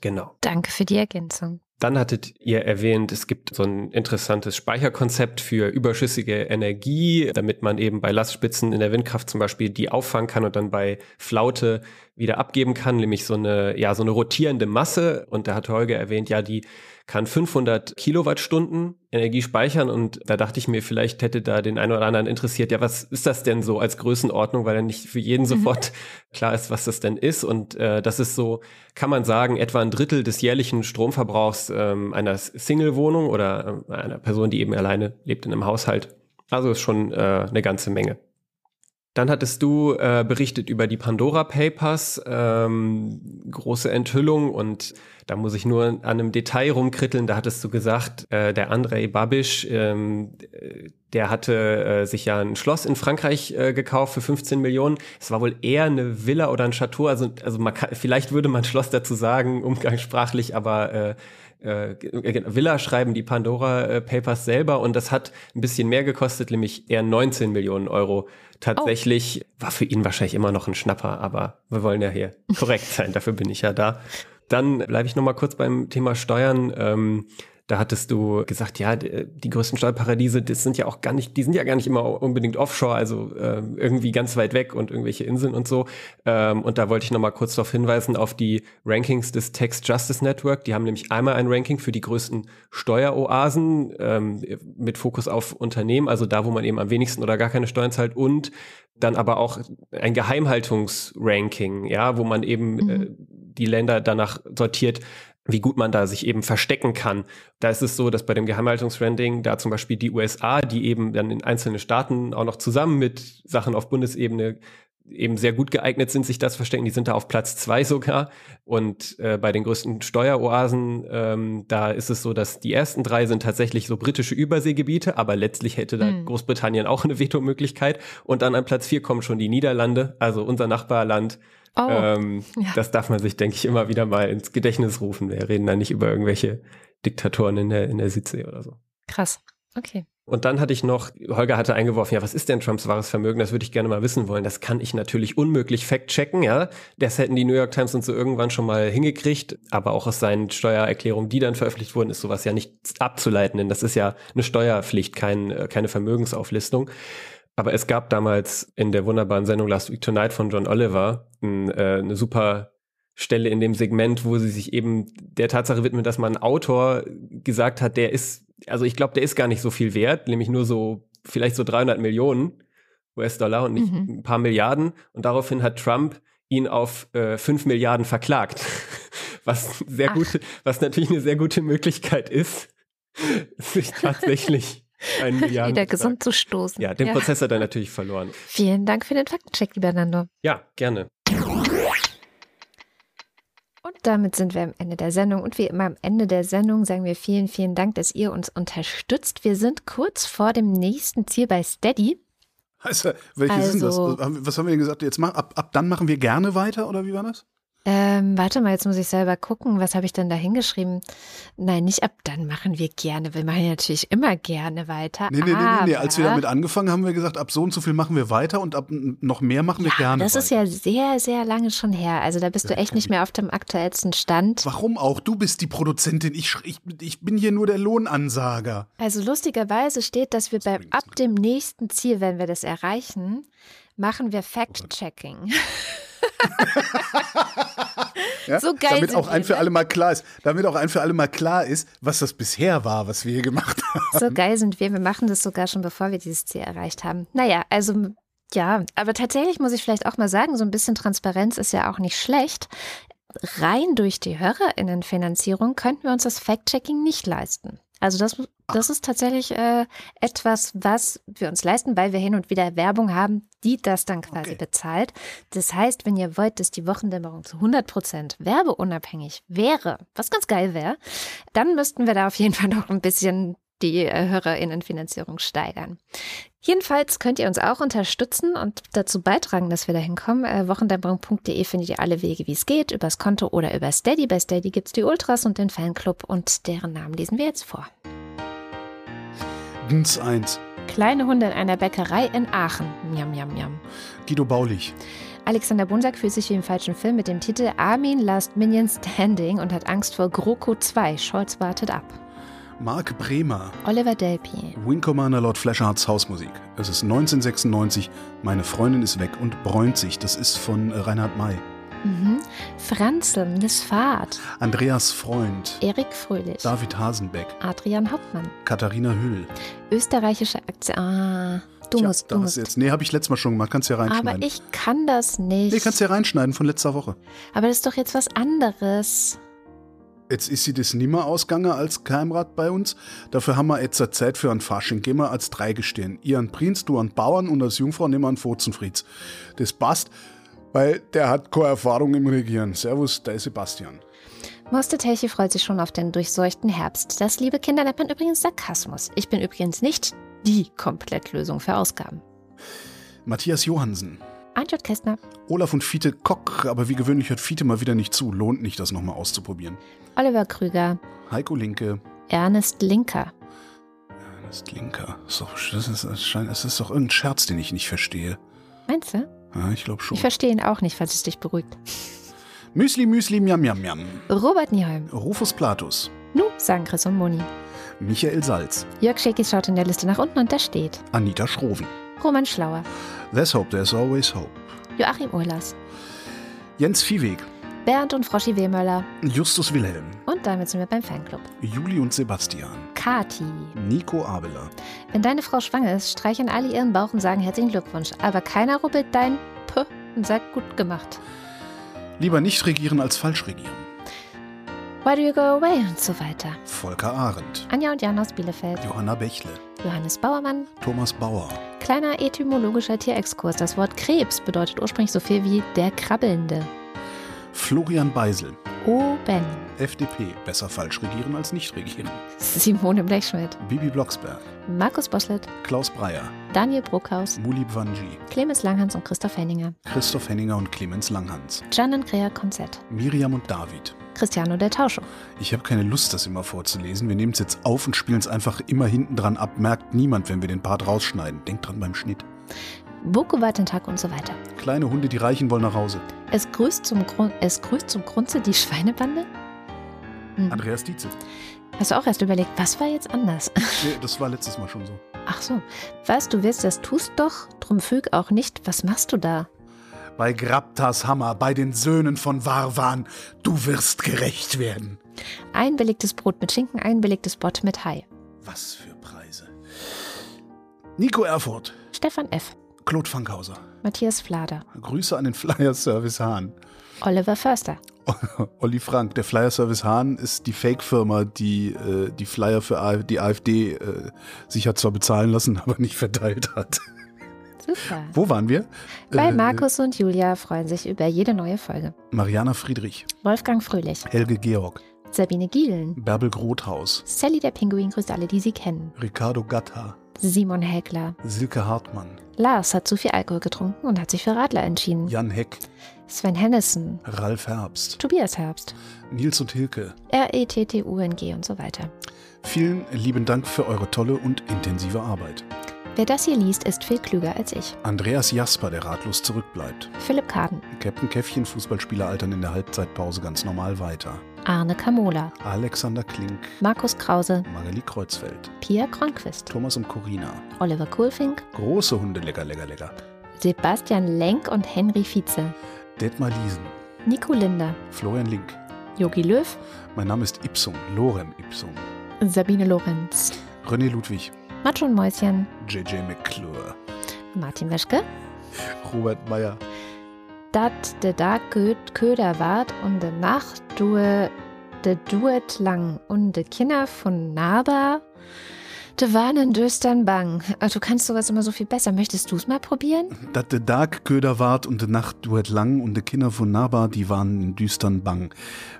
Genau. Danke für die Ergänzung. Dann hattet ihr erwähnt, es gibt so ein interessantes Speicherkonzept für überschüssige Energie, damit man eben bei Lastspitzen in der Windkraft zum Beispiel die auffangen kann und dann bei Flaute wieder abgeben kann, nämlich so eine, ja, so eine rotierende Masse. Und da hat Holger erwähnt, ja, die kann 500 Kilowattstunden Energie speichern und da dachte ich mir, vielleicht hätte da den einen oder anderen interessiert, ja, was ist das denn so als Größenordnung, weil dann nicht für jeden mhm. sofort klar ist, was das denn ist und äh, das ist so, kann man sagen, etwa ein Drittel des jährlichen Stromverbrauchs ähm, einer Single-Wohnung oder äh, einer Person, die eben alleine lebt in einem Haushalt. Also ist schon äh, eine ganze Menge. Dann hattest du äh, berichtet über die Pandora Papers, ähm, große Enthüllung und da muss ich nur an einem Detail rumkritteln. Da hattest du gesagt, äh, der Andrei Babisch, ähm, der hatte äh, sich ja ein Schloss in Frankreich äh, gekauft für 15 Millionen. Es war wohl eher eine Villa oder ein Chateau. Also, also man kann, vielleicht würde man Schloss dazu sagen, umgangssprachlich, aber äh, äh, Villa schreiben die Pandora äh, Papers selber und das hat ein bisschen mehr gekostet, nämlich eher 19 Millionen Euro. Tatsächlich oh. war für ihn wahrscheinlich immer noch ein Schnapper, aber wir wollen ja hier korrekt sein, dafür bin ich ja da. Dann bleibe ich noch mal kurz beim Thema Steuern. Ähm, da hattest du gesagt, ja, die größten Steuerparadiese, das sind ja auch gar nicht, die sind ja gar nicht immer unbedingt offshore, also äh, irgendwie ganz weit weg und irgendwelche Inseln und so. Ähm, und da wollte ich noch mal kurz darauf hinweisen, auf die Rankings des Tax Justice Network. Die haben nämlich einmal ein Ranking für die größten Steueroasen ähm, mit Fokus auf Unternehmen, also da, wo man eben am wenigsten oder gar keine Steuern zahlt und dann aber auch ein Geheimhaltungsranking, ja, wo man eben mhm. äh, die Länder danach sortiert, wie gut man da sich eben verstecken kann. Da ist es so, dass bei dem Geheimhaltungsranking da zum Beispiel die USA, die eben dann in einzelnen Staaten auch noch zusammen mit Sachen auf Bundesebene eben sehr gut geeignet sind, sich das verstecken. Die sind da auf Platz zwei sogar. Und äh, bei den größten Steueroasen, ähm, da ist es so, dass die ersten drei sind tatsächlich so britische Überseegebiete, aber letztlich hätte da hm. Großbritannien auch eine Vetomöglichkeit. Und dann an Platz vier kommen schon die Niederlande, also unser Nachbarland Oh, ähm, ja. Das darf man sich, denke ich, immer wieder mal ins Gedächtnis rufen. Wir reden da nicht über irgendwelche Diktatoren in der, in der Südsee oder so. Krass. Okay. Und dann hatte ich noch, Holger hatte eingeworfen, ja, was ist denn Trumps wahres Vermögen? Das würde ich gerne mal wissen wollen. Das kann ich natürlich unmöglich fact-checken, ja. Das hätten die New York Times und so irgendwann schon mal hingekriegt. Aber auch aus seinen Steuererklärungen, die dann veröffentlicht wurden, ist sowas ja nicht abzuleiten, denn das ist ja eine Steuerpflicht, kein, keine Vermögensauflistung. Aber es gab damals in der wunderbaren Sendung Last Week Tonight von John Oliver ein, äh, eine super Stelle in dem Segment, wo sie sich eben der Tatsache widmet, dass man ein Autor gesagt hat, der ist also ich glaube, der ist gar nicht so viel wert, nämlich nur so, vielleicht so 300 Millionen US-Dollar und nicht Mhm. ein paar Milliarden. Und daraufhin hat Trump ihn auf äh, 5 Milliarden verklagt. Was sehr Ach. gute, was natürlich eine sehr gute Möglichkeit ist, sich tatsächlich einen Milliarden. Wieder gesund zu stoßen. Ja, den Prozess hat er natürlich verloren. Vielen Dank für den Faktencheck, lieber Nando. Ja, gerne. Und damit sind wir am Ende der Sendung. Und wie immer am Ende der Sendung sagen wir vielen, vielen Dank, dass ihr uns unterstützt. Wir sind kurz vor dem nächsten Ziel bei Steady. Also, welches sind das? Also- Was haben wir denn gesagt? Jetzt mach, ab, ab dann machen wir gerne weiter oder wie war das? Ähm, warte mal, jetzt muss ich selber gucken. Was habe ich denn da hingeschrieben? Nein, nicht ab dann machen wir gerne. Wir machen ja natürlich immer gerne weiter. Nee, nee, nee, nee. Als wir damit angefangen haben, haben wir gesagt, ab so und so viel machen wir weiter und ab noch mehr machen wir gerne Das ist weiter. ja sehr, sehr lange schon her. Also da bist du echt nicht mehr auf dem aktuellsten Stand. Warum auch? Du bist die Produzentin. Ich, ich, ich bin hier nur der Lohnansager. Also lustigerweise steht, dass wir bei, ab dem nächsten Ziel, wenn wir das erreichen, machen wir Fact-Checking. Ja? So geil Damit sind auch ein wir, für ne? alle mal klar ist, damit auch ein für alle mal klar ist, was das bisher war, was wir hier gemacht haben. So geil sind wir. Wir machen das sogar schon, bevor wir dieses Ziel erreicht haben. Naja, also ja, aber tatsächlich muss ich vielleicht auch mal sagen, so ein bisschen Transparenz ist ja auch nicht schlecht. Rein durch die HörerInnenfinanzierung könnten wir uns das Fact-Checking nicht leisten. Also das, das ist tatsächlich äh, etwas, was wir uns leisten, weil wir hin und wieder Werbung haben, die das dann quasi Okay. bezahlt. Das heißt, wenn ihr wollt, dass die Wochendämmerung zu 100 Prozent werbeunabhängig wäre, was ganz geil wäre, dann müssten wir da auf jeden Fall noch ein bisschen die äh, HörerInnenfinanzierung steigern. Jedenfalls könnt ihr uns auch unterstützen und dazu beitragen, dass wir da hinkommen. Äh, Wochendämmerung.de findet ihr alle Wege, wie es geht, übers Konto oder über Steady. Bei Steady gibt es die Ultras und den Fanclub und deren Namen lesen wir jetzt vor. Dins 1. Kleine Hunde in einer Bäckerei in Aachen. Njam, njam, njam. Guido Baulich. Alexander Bunsack fühlt sich wie im falschen Film mit dem Titel Armin Last Minion Standing und hat Angst vor GroKo 2. Scholz wartet ab. Marc Bremer. Oliver Delpi. Wing Commander Lord Flesherharts Hausmusik. Es ist 1996. Meine Freundin ist weg und bräunt sich. Das ist von Reinhard May. Mhm. Franzl, Miss Fahrt. Andreas Freund. Erik Fröhlich. David Hasenbeck. Adrian Hauptmann. Katharina Hüll. Österreichische Akzent. Ah, du Tja, musst, du musst. jetzt. Nee, habe ich letztes Mal schon gemacht. Kannst ja reinschneiden. Aber ich kann das nicht. nee, kannst du ja reinschneiden von letzter Woche. Aber das ist doch jetzt was anderes. Jetzt ist sie das nimmer ausgegangen als Keimrad bei uns. Dafür haben wir jetzt eine Zeit für ein Fasching. Gehen wir als drei gestehen. Ihr an Prinz, du an Bauern und als Jungfrau nehmen wir an Furzenfrieds. Das passt, weil der hat keine Erfahrung im Regieren. Servus, der Sebastian. Moste Telche freut sich schon auf den durchseuchten Herbst. Das, liebe Kinder, nennt man übrigens Sarkasmus. Ich bin übrigens nicht die Komplettlösung für Ausgaben. Matthias Johansen. Antjot Kästner, Olaf und Fiete Kock, aber wie gewöhnlich hört Fiete mal wieder nicht zu. Lohnt nicht, das nochmal auszuprobieren. Oliver Krüger, Heiko Linke. Ernest Linker, ist Linker. Doch, das, ist, das ist doch irgendein Scherz, den ich nicht verstehe. Meinst du? Ja, ich glaube schon. Ich verstehe ihn auch nicht, falls es dich beruhigt. Müsli, Müsli, Miam, Miam, Miam. Robert Nieholm, Rufus Platus. Nu, sagen Chris und Moni. Michael Salz. Jörg Schäkis schaut in der Liste nach unten und da steht Anita Schroven. Roman Schlauer, There's hope, there's always hope. Joachim Urlas, Jens Viehweg. Bernd und Froschi Wehmöller Justus Wilhelm. und damit sind wir beim Fanclub. Juli und Sebastian. Kati. Nico Abela. Wenn deine Frau schwanger ist, streichen alle ihren Bauch und sagen herzlichen Glückwunsch. Aber keiner rubbelt dein P und sagt gut gemacht. Lieber nicht regieren als falsch regieren. Why do you go away? Und so weiter. Volker Arendt. Anja und Jan aus Bielefeld. Johanna Bächle. Johannes Bauermann. Thomas Bauer. Kleiner etymologischer Tierexkurs. Das Wort Krebs bedeutet ursprünglich so viel wie der Krabbelnde. Florian Beisel. Oben. FDP. Besser falsch regieren als nicht regieren. Simone Blechschmidt. Bibi Blocksberg. Markus Boslett. Klaus Breyer. Daniel Bruckhaus. Muli Bwanji. Clemens Langhans und Christoph Henninger. Christoph Henninger und Clemens Langhans. Janan Krea Konzert. Miriam und David. Cristiano del Tauscho. Ich habe keine Lust, das immer vorzulesen. Wir nehmen es jetzt auf und spielen es einfach immer hinten dran ab. Merkt niemand, wenn wir den Part rausschneiden. Denkt dran beim Schnitt. Boko Watentag und so weiter. Kleine Hunde, die Reichen wollen nach Hause. Es grüßt zum, Grund, es grüßt zum Grunze die Schweinebande? Hm. Andreas Dietze. Hast du auch erst überlegt, was war jetzt anders? Nee, das war letztes Mal schon so. Ach so. Weißt du, willst das tust doch, drum füg auch nicht. Was machst du da? Bei Graptas Hammer, bei den Söhnen von Varwan, du wirst gerecht werden. Ein belegtes Brot mit Schinken, ein belegtes Bott mit Hai. Was für Preise. Nico Erfurt, Stefan F., Claude Fankhauser. Matthias Flader, Grüße an den Flyer Service Hahn. Oliver Förster, Olli Frank, der Flyer Service Hahn ist die Fake-Firma, die äh, die Flyer für AfD, die AfD äh, sich hat zwar bezahlen lassen, aber nicht verteilt hat. super. Wo waren wir? Bei Äh, Markus und Julia freuen sich über jede neue Folge. Mariana Friedrich, Wolfgang Fröhlich, Helge Georg, Sabine Gielen, Bärbel Grothaus, Sally der Pinguin grüßt alle, die sie kennen, Ricardo Gatta, Simon Häkler, Silke Hartmann, Lars hat zu viel Alkohol getrunken und hat sich für Radler entschieden, Jan Heck, Sven Hennissen, Ralf Herbst, Tobias Herbst, Nils und Hilke. R-E-T-T-U-N-G und so weiter. Vielen lieben Dank für eure tolle und intensive Arbeit. Wer das hier liest, ist viel klüger als ich. Andreas Jasper, der ratlos zurückbleibt. Philipp Kaden, Captain Käffchen, Fußballspieler altern in der Halbzeitpause ganz normal weiter. Arne Kamola, Alexander Klink, Markus Krause, Magali Kreuzfeld, Pia Kronquist, Thomas und Corina. Oliver Kohlfink, Große Hunde, lecker, lecker, lecker. Sebastian Lenk und Henry Vize, Detmar Liesen, Nico Linder, Florian Link. Yogi Löw, Mein Name ist Ipsum, Lorem Ipsum. Sabine Lorenz, René Ludwig, Matsch und Mäuschen, JJ McClure, Martin Weschke, Robert Meyer, dat de da köder wart und de Nacht due de duet lang und de Kinder von Naba de warnen döstern bang. Ah, Du kannst sowas immer so viel besser. Möchtest du es mal probieren? Dat de Tag köder ward und de Nacht duet lang und de Kinder von Naba, die waren in düstern Bang.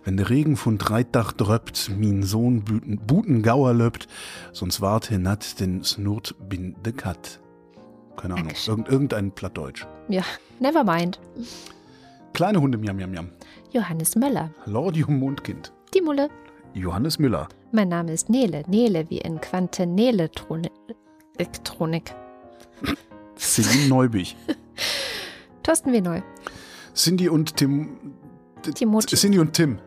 Wenn der Regen von Dreitach dröppt, min Sohn Buten, Buten Gauer löppt, sonst wart hinat den Snurt bin de Kat. Keine Ahnung, irgend, irgendein Plattdeutsch. Ja, never mind. Kleine Hunde, miam, miam, miam. Johannes Möller, Lordium Mondkind. die Mulle. Johannes Müller. Mein Name ist Nele. Nele wie in Quanteneletronik. Elektronik. Celine Neubich. Thorsten W. Neu. Cindy und Tim. Timothy. Cindy und Tim.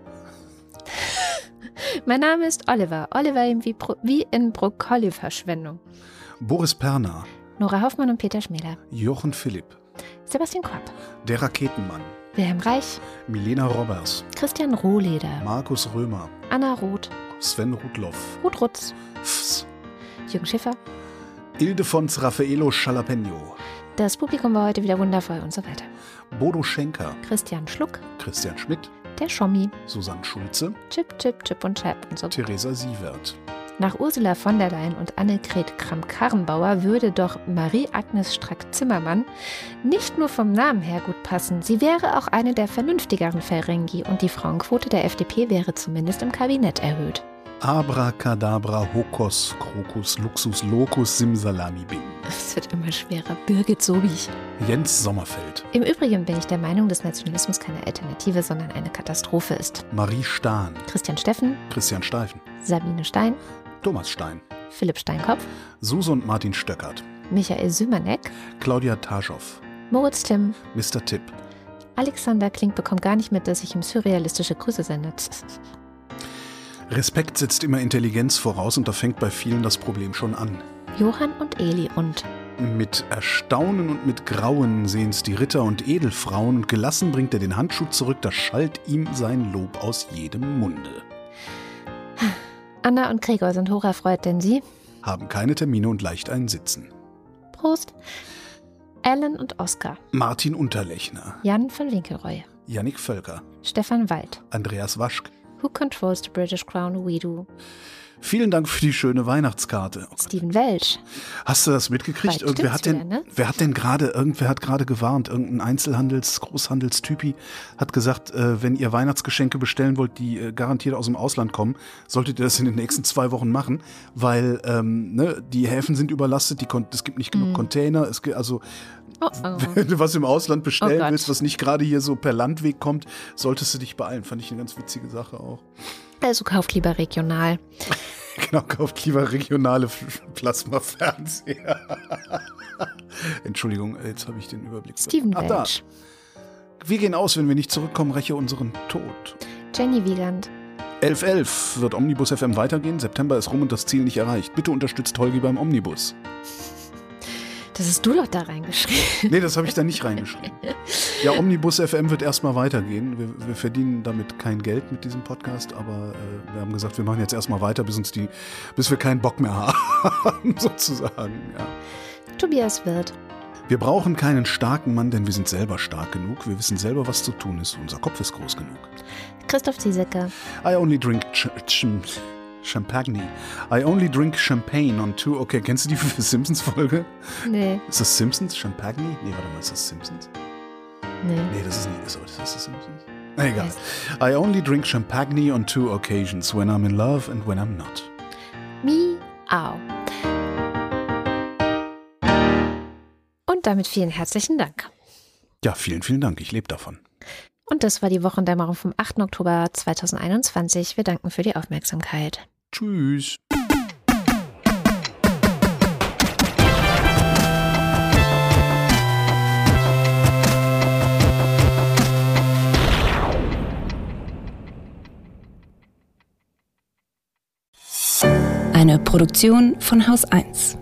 Mein Name ist Oliver. Oliver wie, wie in Brokkoli-Verschwendung. Boris Perner. Nora Hoffmann und Peter Schmäler. Jochen Philipp. Sebastian Kopp. Der Raketenmann. Wilhelm Reich. Milena Robbers. Christian Rohleder. Markus Römer. Anna Roth. Sven Rudloff. Ruth Rutz. Fs. Jürgen Schiffer. Ildefons Raffaello Jalapeno. Das Publikum war heute wieder wundervoll und so weiter. Bodo Schenker. Christian Schluck. Christian Schmidt. Der Schommi. Susanne Schulze. Chip, Chip, Chip und Chap und so. Theresa Sievert. Nach Ursula von der Leyen und Annegret Kramp-Karrenbauer würde doch Marie-Agnes Strack-Zimmermann nicht nur vom Namen her gut passen, sie wäre auch eine der vernünftigeren Ferengi und die Frauenquote der FDP wäre zumindest im Kabinett erhöht. Abracadabra, Hokos, Krokus, Luxus, Locus, Simsalami, Bing. Es wird immer schwerer. Birgit Sobich. Jens Sommerfeld. Im Übrigen bin ich der Meinung, dass Nationalismus keine Alternative, sondern eine Katastrophe ist. Marie Stahn. Christian Steffen, Christian Steifen. Sabine Stein, Thomas Stein. Philipp Steinkopf, Suse und Martin Stöckert. Michael Sümanek, Claudia Taschow. Moritz Timm, Mr. Tipp. Alexander Klink bekommt gar nicht mit, dass ich ihm surrealistische Grüße sende. Respekt setzt immer Intelligenz voraus und da fängt bei vielen das Problem schon an. Johann und Eli und Mit Erstaunen und mit Grauen sehen's die Ritter und Edelfrauen und gelassen bringt er den Handschuh zurück, da schallt ihm sein Lob aus jedem Munde. Anna und Gregor sind hocherfreut, denn sie, Haben keine Termine und leicht einen Sitzen. Prost, Alan und Oskar, Martin Unterlechner, Jan von Winkelreue, Yannick Völker, Stefan Wald, Andreas Waschk. Who Controls the British Crown? We do. Vielen Dank für die schöne Weihnachtskarte. Oh. Steven Welch, Hast du das mitgekriegt? Bald Irgendwer hat denn, wieder, ne? wer hat denn gerade, irgendwer hat gerade gewarnt, irgendein Einzelhandels-, Großhandelstypi hat gesagt, äh, wenn ihr Weihnachtsgeschenke bestellen wollt, die äh, garantiert aus dem Ausland kommen, solltet ihr das in den nächsten zwei Wochen machen, weil ähm, ne, die Häfen sind überlastet, die es gibt nicht genug Container, es gibt also oh, oh. wenn du was im Ausland bestellen Oh willst, was nicht gerade hier so per Landweg kommt, solltest du dich beeilen. Fand ich eine ganz witzige Sache auch. Also kauft lieber regional. Genau, kauft lieber regionale Plasmafernseher. Entschuldigung, jetzt habe ich den Überblick. Steven Ach, da. Wir gehen aus, wenn wir nicht zurückkommen, räche unseren Tod. Jenny Wieland, 11.11 wird Omnibus FM weitergehen. September ist rum und das Ziel nicht erreicht. Bitte unterstützt Holgi beim Omnibus. Das hast du doch da reingeschrieben. Nee, das habe ich da nicht reingeschrieben. Ja, Omnibus FM wird erstmal weitergehen. Wir, wir, verdienen damit kein Geld mit diesem Podcast, aber äh, wir haben gesagt, wir machen jetzt erstmal weiter, bis uns die, bis wir keinen Bock mehr haben, sozusagen. Ja. Tobias Wirth. Wir brauchen keinen starken Mann, denn wir sind selber stark genug. Wir wissen selber, was zu tun ist. Unser Kopf ist groß genug. Christoph Ziesecke. I only drink ch ch Champagne. I only drink champagne on two. Okay, kennst du die Simpsons-Folge? Nee. Ist das Simpsons? Champagne? Nee, warte mal, ist das Simpsons? Nee. Nee, das ist nicht. Ist das, ist das Simpsons? Egal. I only drink champagne on two occasions, when I'm in love and when I'm not. Miau. Und damit vielen herzlichen Dank. Ja, vielen, vielen Dank. Ich lebe davon. Und das war die Wochendämmerung vom 8. Oktober 2021. Wir danken für die Aufmerksamkeit. Tschüss. Eine Produktion von Haus 1.